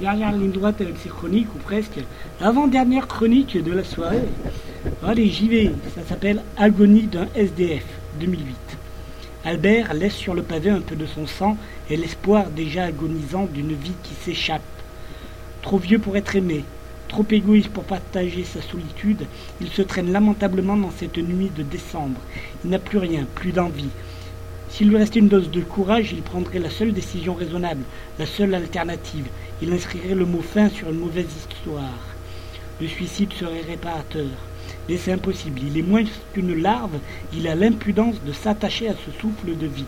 dernière ligne droite avec ses chroniques, ou presque, avant-dernière chronique de la soirée. Allez, j'y vais, ça s'appelle Agonie d'un SDF, 2008. Albert laisse sur le pavé un peu de son sang et l'espoir déjà agonisant d'une vie qui s'échappe. Trop vieux pour être aimé, trop égoïste pour partager sa solitude, il se traîne lamentablement dans cette nuit de décembre. Il n'a plus rien, plus d'envie. S'il lui restait une dose de courage, il prendrait la seule décision raisonnable, la seule alternative. Il inscrirait le mot fin sur une mauvaise histoire. Le suicide serait réparateur. Mais c'est impossible. Il est moins qu'une larve. Il a l'impudence de s'attacher à ce souffle de vie.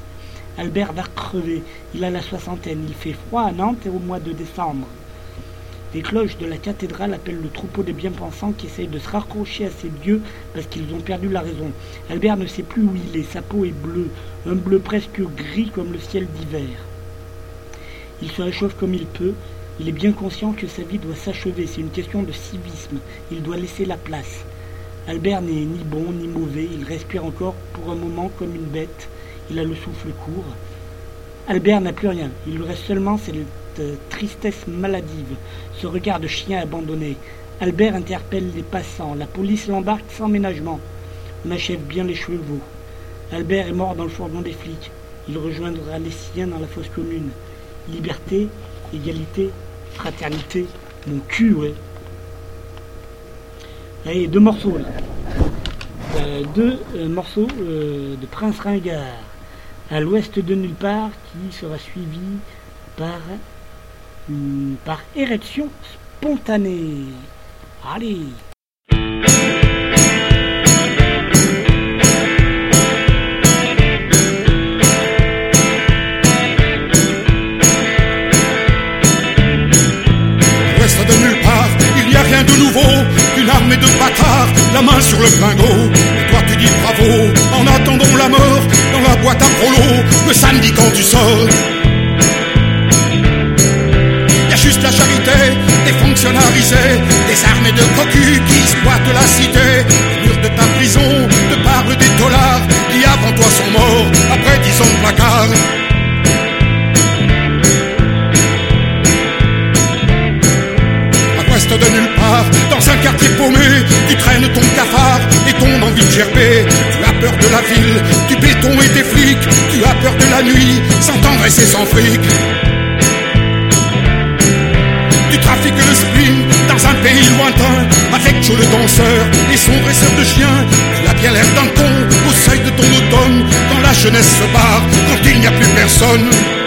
Albert va crever. Il a la soixantaine. Il fait froid à Nantes et au mois de décembre. Les cloches de la cathédrale appellent le troupeau des bien-pensants qui essayent de se raccrocher à ces dieux parce qu'ils ont perdu la raison. Albert ne sait plus où il est. Sa peau est bleue, un bleu presque gris comme le ciel d'hiver. Il se réchauffe comme il peut. Il est bien conscient que sa vie doit s'achever. C'est une question de civisme. Il doit laisser la place. Albert n'est ni bon ni mauvais, il respire encore pour un moment comme une bête, il a le souffle court. Albert n'a plus rien, il lui reste seulement tristesse maladive, ce regard de chien abandonné. Albert interpelle les passants, la police l'embarque sans ménagement. On achève bien les chevaux. Albert est mort dans le fourgon des flics. Il rejoindra les siens dans la fosse commune. Liberté, égalité, fraternité, mon cul, ouais. Allez, deux morceaux là. Euh, deux euh, morceaux euh, de Prince Ringard à l'ouest de nulle part qui sera suivi par, par érection spontanée. Allez Ouest de nulle part, il n'y a rien de nouveau une armée de bâtards, la main sur le flingot. Et toi tu dis bravo, en attendant la mort, dans la boîte à prolo, le samedi quand tu sors. Des armées de cocus qui squattent la cité. Les murs de ta prison te parlent des dollars qui avant toi sont morts, après dix ans de placard. de nulle part, dans un quartier paumé, tu traînes ton cafard et ton envie de gerber. Tu as peur de la ville, du béton et des flics, tu as peur de la nuit, sans tendresse et sans fric. Jeunesse se barre, quand il n'y a plus personne.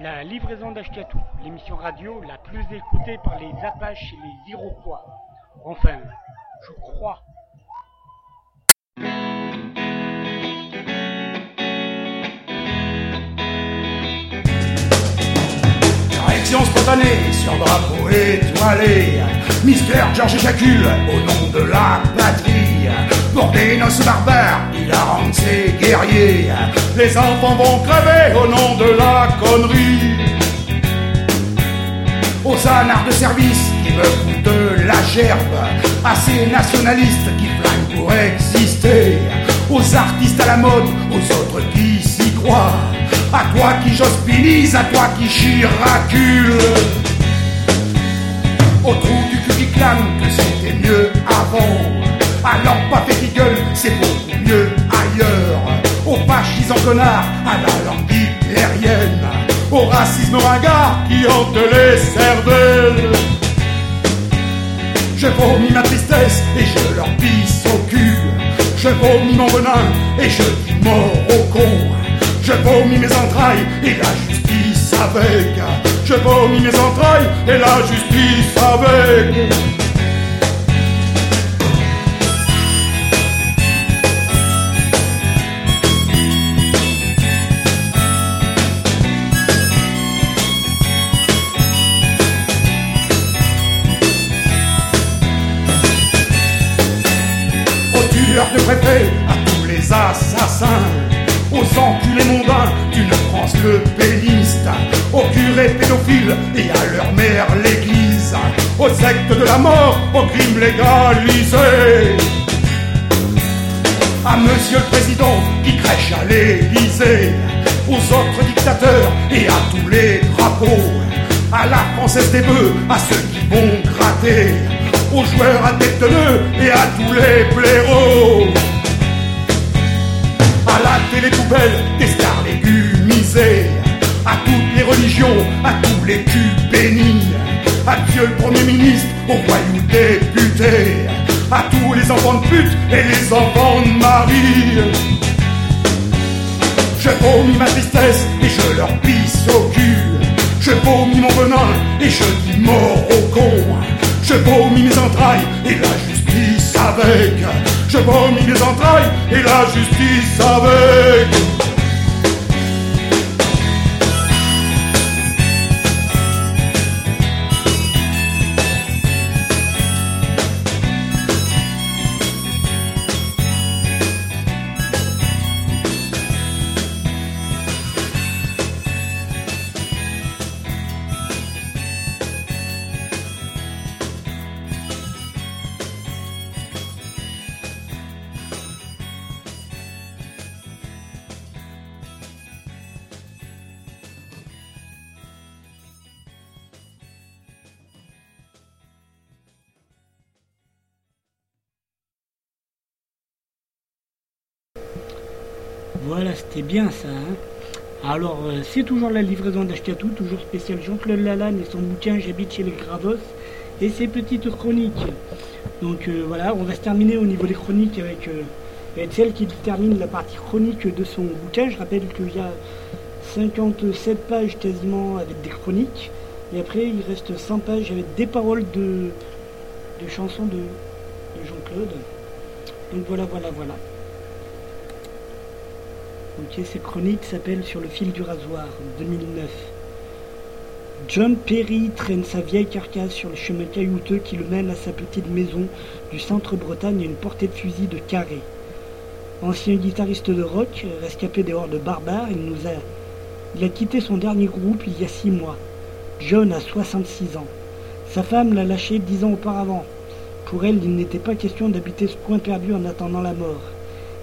La livraison d'Ashkatou, l'émission radio la plus écoutée par les Apaches et les Iroquois. Enfin, je crois. Réaction spontanée sur drapeau étoilé. Mister George éjacule au nom de la patrie. Pour des noces barbares, il harangue ses guerriers. Les enfants vont crever au nom de la connerie. Aux anards de service qui me foutent la gerbe. À ces nationalistes qui flinguent pour exister. Aux artistes à la mode, aux autres qui s'y croient. À toi qui j'hospitise, à toi qui chiracule. Au trou du cul qui clame que c'était mieux avant. Pas fait qui gueule, c'est beaucoup ailleurs. Aux fascisants connards, à la langue hitlérienne. Au racisme ringard qui hante les cervelles. Je vomis ma tristesse et je leur pisse au cul. Je vomis mon venin et je dis mort au con. Je vomis mes entrailles et la justice avec. Je vomis mes entrailles et la justice avec. De préfets, à tous les assassins, aux enculés mondains d'une France le péniste, aux curés pédophiles et à leur mère l'église, aux sectes de la mort, aux crimes légalisés. À monsieur le président qui crèche à l'Élysée, aux autres dictateurs et à tous les drapeaux, à la française des bœufs, à ceux qui vont gratter, aux joueurs à tête de et à tous les blaireaux. À la télé poubelle des stars légumisées, à toutes les religions, à tous les culs bénis, à Dieu le Premier ministre, aux voyous députés, à tous les enfants de pute et les enfants de Marie. Je vomis ma tristesse et je leur pisse au cul. Je vomis mon venin et je dis mort au con. Je vomis mes entrailles et la justice avec. Je vomis mes entrailles et la justice avec. Bien ça. hein. Alors, euh, c'est toujours la livraison d'Ashkatou, toujours spécial Jean-Claude Lalanne et son bouquin J'habite chez les Gravos et ses petites chroniques. Donc euh, voilà, on va se terminer au niveau des chroniques avec, euh, avec celle qui termine la partie chronique de son bouquin. Je rappelle qu'il y a 57 pages quasiment avec des chroniques. Et après, il reste 100 pages avec des paroles de, chansons de Jean-Claude. Donc voilà, voilà, voilà. Ok, cette chronique s'appelle Sur le fil du rasoir, 2009. John Perry traîne sa vieille carcasse sur le chemin caillouteux qui le mène à sa petite maison du centre-Bretagne à une portée de fusil de carré. Ancien guitariste de rock, rescapé des hordes barbares, il nous a, il a quitté son dernier groupe il y a six mois. John a 66 ans. Sa femme l'a lâché dix ans auparavant. Pour elle, il n'était pas question d'habiter ce coin perdu en attendant la mort.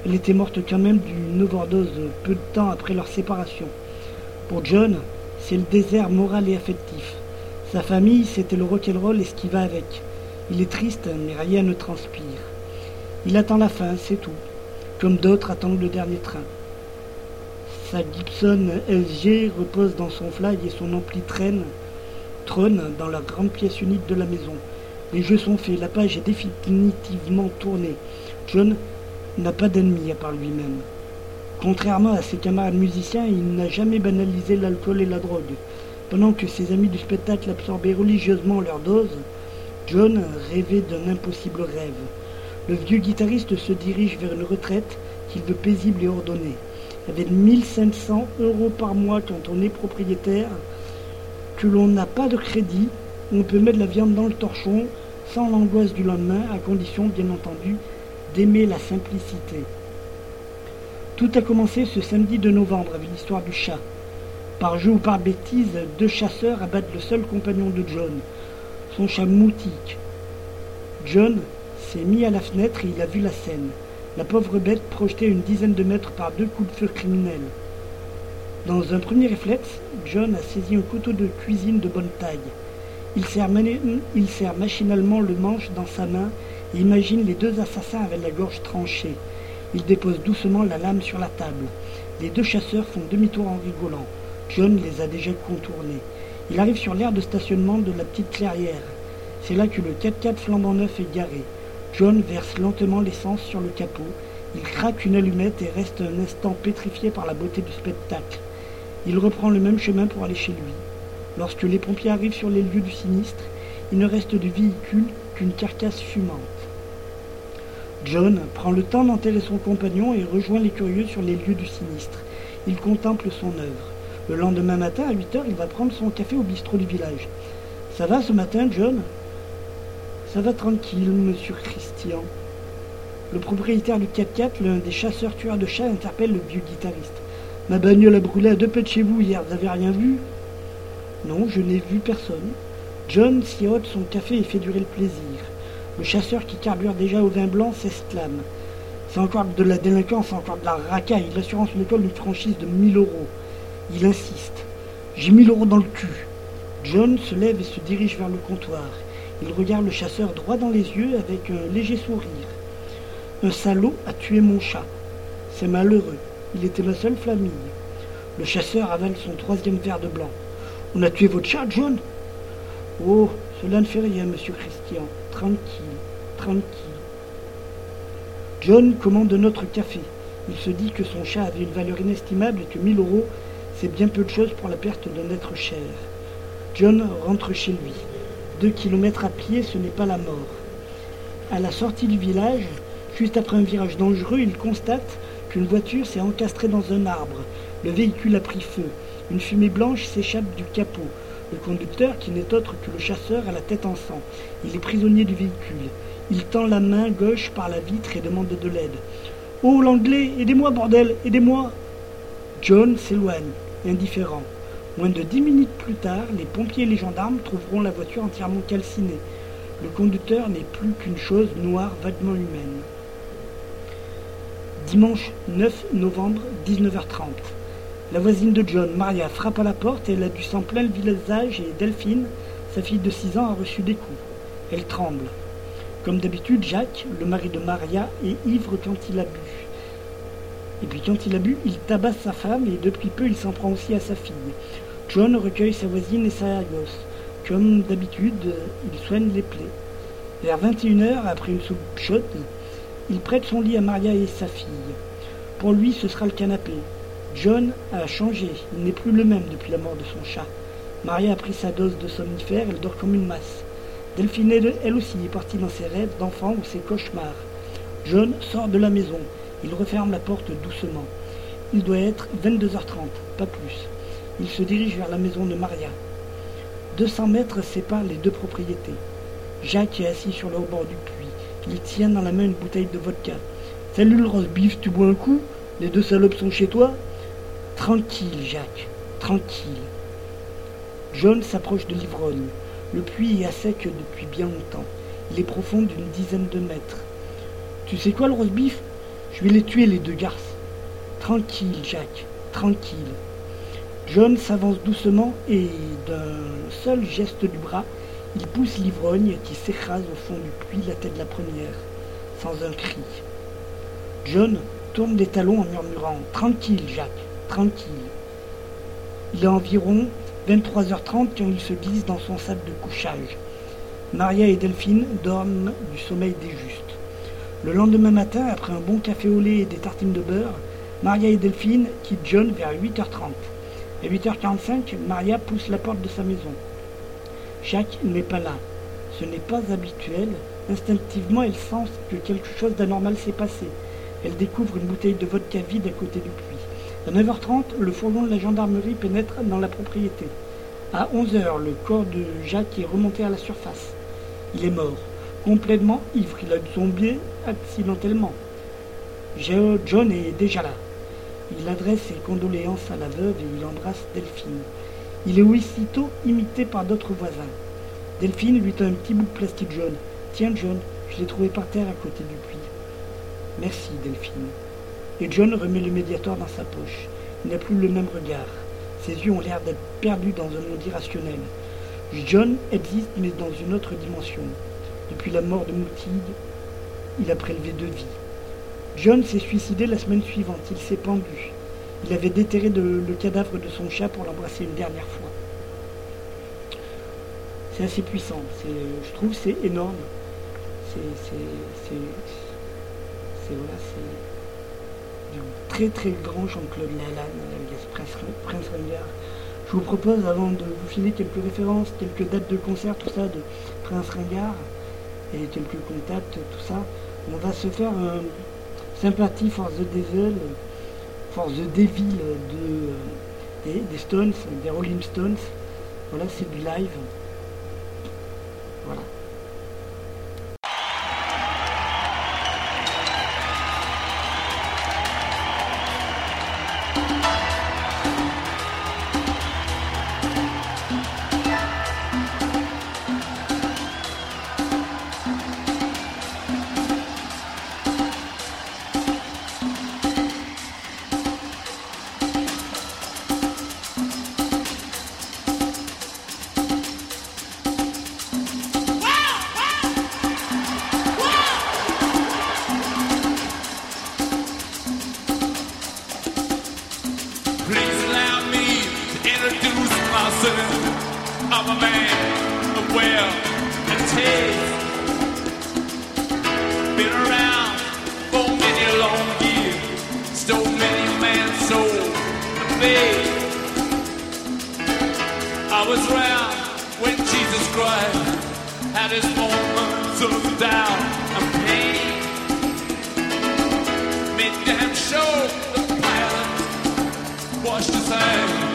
Elle était morte quand même d'une overdose peu de temps après leur séparation. Pour John, c'est le désert moral et affectif. Sa famille, c'était le rock'n'roll et ce qui va avec. Il est triste, mais rien ne transpire. Il attend la fin, c'est tout. Comme d'autres attendent le dernier train. Sa Gibson SG repose dans son flag et son ampli traîne, trône dans la grande pièce unique de la maison. Les jeux sont faits, la page est définitivement tournée. John n'a pas d'ennemi à part lui-même. Contrairement à ses camarades musiciens, il n'a jamais banalisé l'alcool et la drogue. Pendant que ses amis du spectacle absorbaient religieusement leur dose, John rêvait d'un impossible rêve. Le vieux guitariste se dirige vers une retraite qu'il veut paisible et ordonnée. Avec 1500 euros par mois quand on est propriétaire, que l'on n'a pas de crédit, on peut mettre la viande dans le torchon sans l'angoisse du lendemain, à condition, bien entendu, d'aimer la simplicité. Tout a commencé ce samedi de novembre avec l'histoire du chat. Par jeu ou par bêtise, deux chasseurs abattent le seul compagnon de John, son chat Moutique. John s'est mis à la fenêtre et il a vu la scène. La pauvre bête projetée une dizaine de mètres par deux coups de feu criminels. Dans un premier réflexe, John a saisi un couteau de cuisine de bonne taille. Il serre, machinalement le manche dans sa main imagine les deux assassins avec la gorge tranchée. Il dépose doucement la lame sur la table. Les deux chasseurs font demi-tour en rigolant. John les a déjà contournés. Il arrive sur l'aire de stationnement de la petite clairière. C'est là que le 4x4 flambant neuf est garé. John verse lentement l'essence sur le capot. Il craque une allumette et reste un instant pétrifié par la beauté du spectacle. Il reprend le même chemin pour aller chez lui. Lorsque les pompiers arrivent sur les lieux du sinistre, il ne reste du véhicule qu'une carcasse fumante. John prend le temps d'enterrer son compagnon et rejoint les curieux sur les lieux du sinistre. Il contemple son œuvre. Le lendemain matin, à 8 heures, il va prendre son café au bistrot du village. Ça va ce matin, John? Ça va tranquille, monsieur Christian. Le propriétaire du 4x4, l'un des chasseurs tueurs de chats, interpelle le vieux guitariste. Ma bagnole a brûlé à deux pas de chez vous hier, vous n'avez rien vu? Non, je n'ai vu personne. John sirote son café et fait durer le plaisir. Le chasseur qui carbure déjà au vin blanc s'exclame. C'est encore de la délinquance, encore de la racaille. L'assurance me colle une franchise de 1000 euros. Il insiste. J'ai 1000 euros dans le cul. John se lève et se dirige vers le comptoir. Il regarde le chasseur droit dans les yeux avec un léger sourire. Un salaud a tué mon chat. C'est malheureux. Il était ma seule famille. Le chasseur avale son troisième verre de blanc. On a tué votre chat, John? Oh, cela ne fait rien, monsieur Christian. Tranquille, John commande notre café. Il se dit que son chat avait une valeur inestimable et que 1000 euros, c'est bien peu de choses pour la perte d'un être cher. John rentre chez lui. Deux kilomètres à pied, ce n'est pas la mort. À la sortie du village, juste après un virage dangereux, il constate qu'une voiture s'est encastrée dans un arbre. Le véhicule a pris feu. Une fumée blanche s'échappe du capot. Le conducteur, qui n'est autre que le chasseur, a la tête en sang. Il est prisonnier du véhicule. Il tend la main gauche par la vitre et demande de l'aide. Oh, l'anglais, aidez-moi, bordel, aidez-moi John s'éloigne, indifférent. Moins de dix minutes plus tard, les pompiers et les gendarmes trouveront la voiture entièrement calcinée. Le conducteur n'est plus qu'une chose noire vaguement humaine. Dimanche 9 novembre, 19h30. La voisine de John, Maria, frappe à la porte et elle a du sang plein le visage et Delphine, sa fille de 6 ans, a reçu des coups. Elle tremble. Comme d'habitude, Jacques, le mari de Maria, est ivre quand il a bu. Et puis quand il a bu, il tabasse sa femme et depuis peu il s'en prend aussi à sa fille. John recueille sa voisine et sa gosse. Comme d'habitude, il soigne les plaies. Vers 21h, après une soupe chaude, il prête son lit à Maria et sa fille. Pour lui, ce sera le canapé. John a changé, il n'est plus le même depuis la mort de son chat. Maria a pris sa dose de somnifère, elle dort comme une masse. Delphine, elle aussi, est partie dans ses rêves d'enfant ou ses cauchemars. John sort de la maison. Il referme la porte doucement. Il doit être 22h30, pas plus. Il se dirige vers la maison de Maria. 200 mètres séparent les deux propriétés. Jacques est assis sur le bord du puits. Il tient dans la main une bouteille de vodka. Salut le rose bif, tu bois un coup? Les deux salopes sont chez toi? Tranquille, Jacques, tranquille. John s'approche de l'ivrogne. Le puits est à sec depuis bien longtemps. Il est profond d'une dizaine de mètres. Tu sais quoi, le rose bif Je vais les tuer, les deux garces. Tranquille, Jacques, tranquille. John s'avance doucement et, d'un seul geste du bras, il pousse l'ivrogne qui s'écrase au fond du puits, la tête la première, sans un cri. John tourne des talons en murmurant Tranquille, Jacques, tranquille. Il est environ 23h30 quand il se glisse dans son sac de couchage. Maria et Delphine dorment du sommeil des justes. Le lendemain matin, après un bon café au lait et des tartines de beurre, Maria et Delphine quittent John vers 8h30. À 8h45, Maria pousse la porte de sa maison. Jacques n'est pas là. Ce n'est pas habituel. Instinctivement, elle sent que quelque chose d'anormal s'est passé. Elle découvre une bouteille de vodka vide à côté du puits. À 9h30, le fourgon de la gendarmerie pénètre dans la propriété. À 11h, le corps de Jacques est remonté à la surface. Il est mort, complètement ivre. Il a tombé accidentellement. John est déjà là. Il adresse ses condoléances à la veuve et il embrasse Delphine. Il est aussitôt imité par d'autres voisins. Delphine lui tend un petit bout de plastique jaune. Tiens, John, je l'ai trouvé par terre à côté du puits. Merci, Delphine. Et John remet le médiator dans sa poche. Il n'a plus le même regard. Ses yeux ont l'air d'être perdus dans un monde irrationnel. John existe, mais dans une autre dimension. Depuis la mort de Moutilde, il a prélevé deux vies. John s'est suicidé la semaine suivante. Il s'est pendu. Il avait déterré le cadavre de son chat pour l'embrasser une dernière fois. C'est assez puissant. Je trouve c'est énorme. C'est voilà, très très grand Jean-Claude Lalanne, Prince, Prince Ringard. Je vous propose, avant de vous filer quelques références, quelques dates de concert, tout ça, de Prince Ringard, et quelques contacts, tout ça, on va se faire un, Sympathie for the Devil, for the Devil de, des, des Stones, des Rolling Stones. Voilà, c'est du live. Voilà. saddest moments of doubt and pain. make them show the violence. was the same.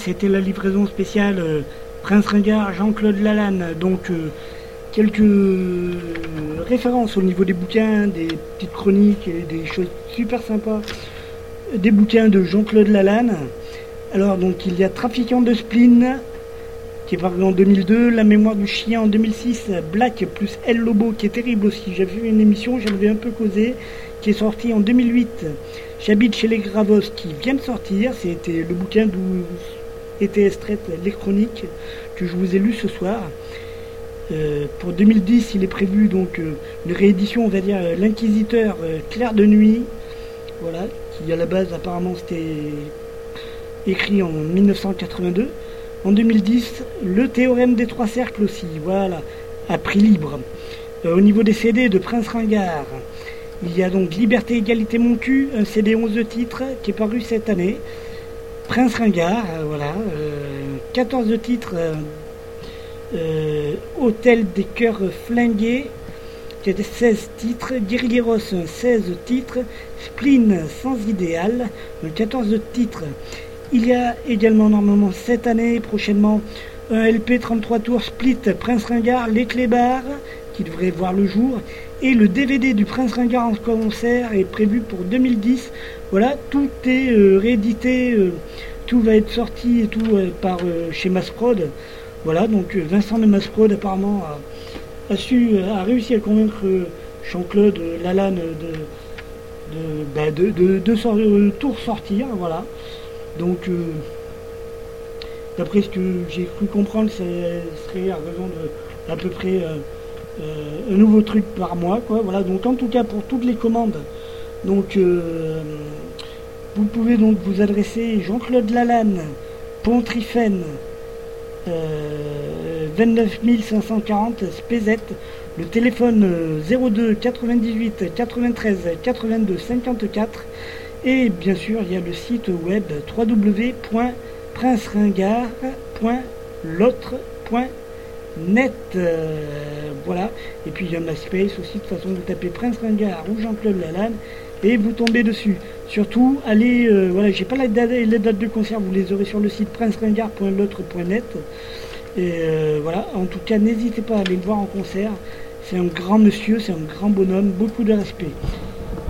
C'était la livraison spéciale euh, Prince Ringard, Jean-Claude Lalanne. Donc, euh, quelques références au niveau des bouquins, des petites chroniques et des choses super sympas. Des bouquins de Jean-Claude Lalanne. Alors, donc, il y a Trafiquant de spleen, qui est paru en 2002, La mémoire du chien en 2006, Black plus El Lobo, qui est terrible aussi. J'avais vu une émission, j'en avais un peu causé, qui est sorti en 2008. J'habite chez les Gravos qui vient de sortir. C'était le bouquin d'où était extraite l'électronique que je vous ai lu ce soir. Euh, pour 2010, il est prévu donc euh, une réédition, on va dire, euh, L'Inquisiteur Clair de Nuit. Voilà, qui à la base apparemment c'était écrit en 1982. En 2010, le théorème des trois cercles aussi, voilà, à prix libre. au niveau des CD de Prince Ringard, il y a donc Liberté, Égalité, Mon cul, un CD 11 titres qui est paru cette année. Prince Ringard, euh, voilà, 14 euh, titres. Euh, Hôtel des cœurs flingués, qui était 16 titres. Guerrilleros, 16 titres. Spleen sans idéal, 14 titres. Il y a également normalement cette année, prochainement, un LP 33 tours Split Prince Ringard, Les Clébards, qui devrait voir le jour. Et le DVD du Prince Ringard en concert est prévu pour 2010. Voilà, tout est euh, réédité, euh, tout va être sorti et tout euh, par chez Masprod. Voilà, donc Vincent de Masprod apparemment a, réussi à convaincre Jean-Claude Lalanne de, de, bah, tout ressortir. Voilà. Donc d'après ce que j'ai cru comprendre, ce serait à raison de à peu près un nouveau truc par mois. Voilà, donc en tout cas pour toutes les commandes, donc euh, vous pouvez donc vous adresser Jean-Claude Lalanne, Pontrifen, euh, 29 540 Spézette, le téléphone 02 98 93 82 54 et bien sûr il y a le site web www.princeringard.l'autre.fr net. Euh, voilà. Et puis il y a MySpace aussi. De toute façon, vous tapez Prince Ringard ou Jean-Claude Lalanne et vous tombez dessus. Surtout, allez, euh, voilà, j'ai pas la date, les dates de concert, vous les aurez sur le site princeringard.l'autre.net. Et euh, voilà, en tout cas, n'hésitez pas à aller le voir en concert. C'est un grand monsieur, c'est un grand bonhomme, beaucoup de respect.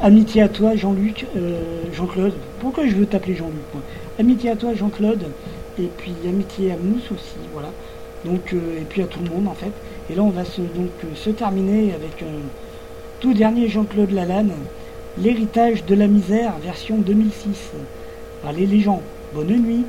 Amitié à toi, Jean-Luc, Jean-Claude. Pourquoi je veux t'appeler Jean-Luc Amitié à toi, Jean-Claude. Et puis amitié à Mousse aussi, voilà. Donc, euh, et puis à tout le monde en fait. Et là on va se, donc, euh, se terminer avec un tout dernier Jean-Claude Lalanne, L'héritage de la misère, version 2006. Allez les gens, bonne nuit.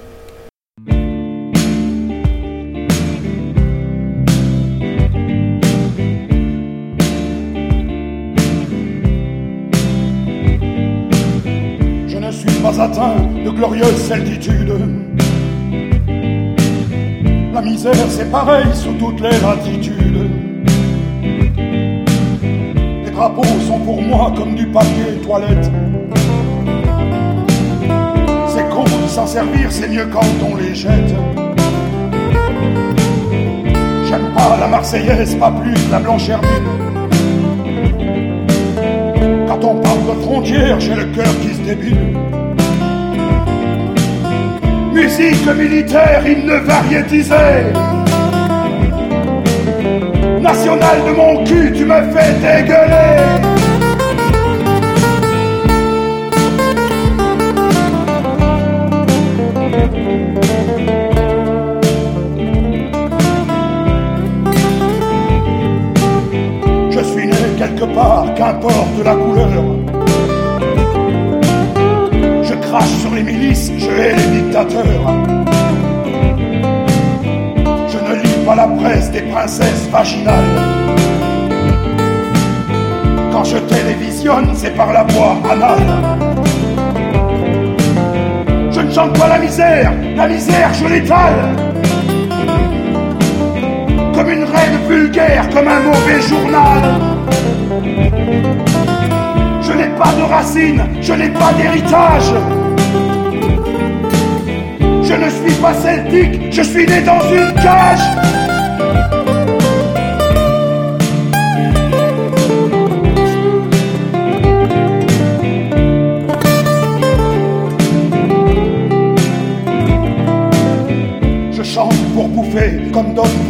Je ne suis pas atteint de glorieuse certitude la misère, c'est pareil sur toutes les latitudes. Drapeaux sont pour moi comme du papier toilette. C'est con de s'en servir, c'est mieux quand on les jette. J'aime pas la Marseillaise, pas plus la Blanche Hermine. Quand on parle de frontières, j'ai le cœur qui se débile musique militaire, ne variétisé. National de mon cul, tu me fais dégueuler. Je suis né quelque part, qu'importe la couleur crache sur les milices, je hais les dictateurs. La presse des princesses vaginales. Quand je télévisionne, c'est par la voie anale. Je ne chante pas la misère, la misère, je l'étale. Comme une reine vulgaire, comme un mauvais journal. Je n'ai pas de racines, je n'ai pas d'héritage. Je ne suis pas celtique, je suis né dans une cage.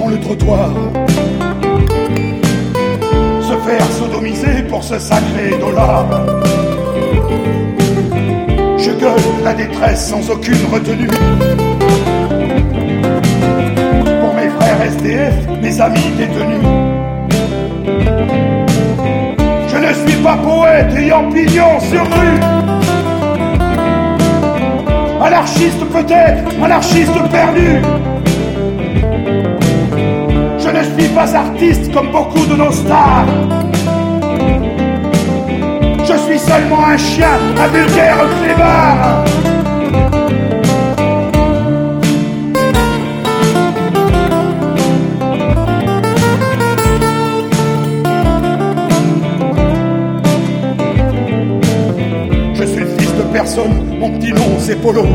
le trottoir. Se faire sodomiser pour ce sacré dollar. Je gueule la détresse sans aucune retenue. Pour mes frères SDF, mes amis détenus. Je ne suis pas poète ayant pignon sur rue. Anarchiste peut-être, anarchiste perdu, pas artiste comme beaucoup de nos stars. Je suis seulement un chien, un vulgaire clébard. Je suis le fils de personne, mon petit nom c'est Polo.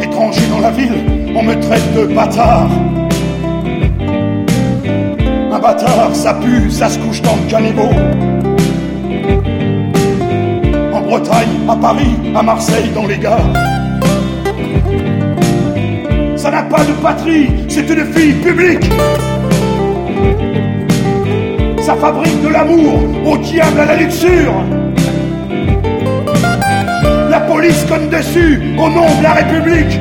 Étranger dans la ville, on me traite de bâtard. Un bâtard, ça pue, ça se couche dans le caniveau. En Bretagne, à Paris, à Marseille, dans les gares. Ça n'a pas de patrie, c'est une fille publique. Ça fabrique de l'amour au diable à la luxure. La police conne dessus au nom de la République.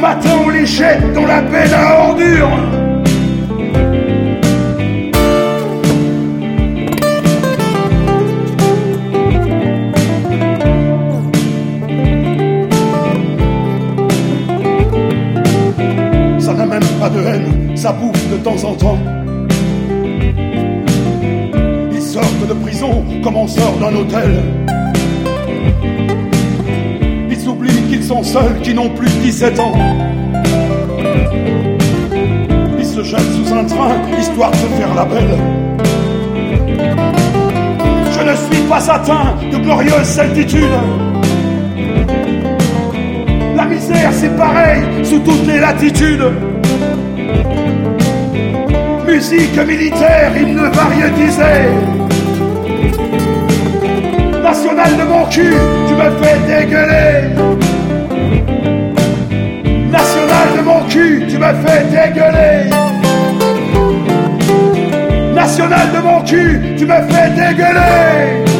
Matin, on les jette dans la benne à ordures. Ça n'a même pas de haine, ça bouffe de temps en temps. Ils sortent de prison comme on sort d'un hôtel. Seuls, qu'ils n'ont plus de 17 ans. Ils se jettent sous un train, histoire de faire la belle. Je ne suis pas atteint de glorieuse certitude. La misère, c'est pareil sous toutes les latitudes. Musique militaire, hymne variétisé. National de mon cul, tu me fais dégueuler. De mon cul, tu me fais dégueuler. National de mon cul, tu me fais dégueuler.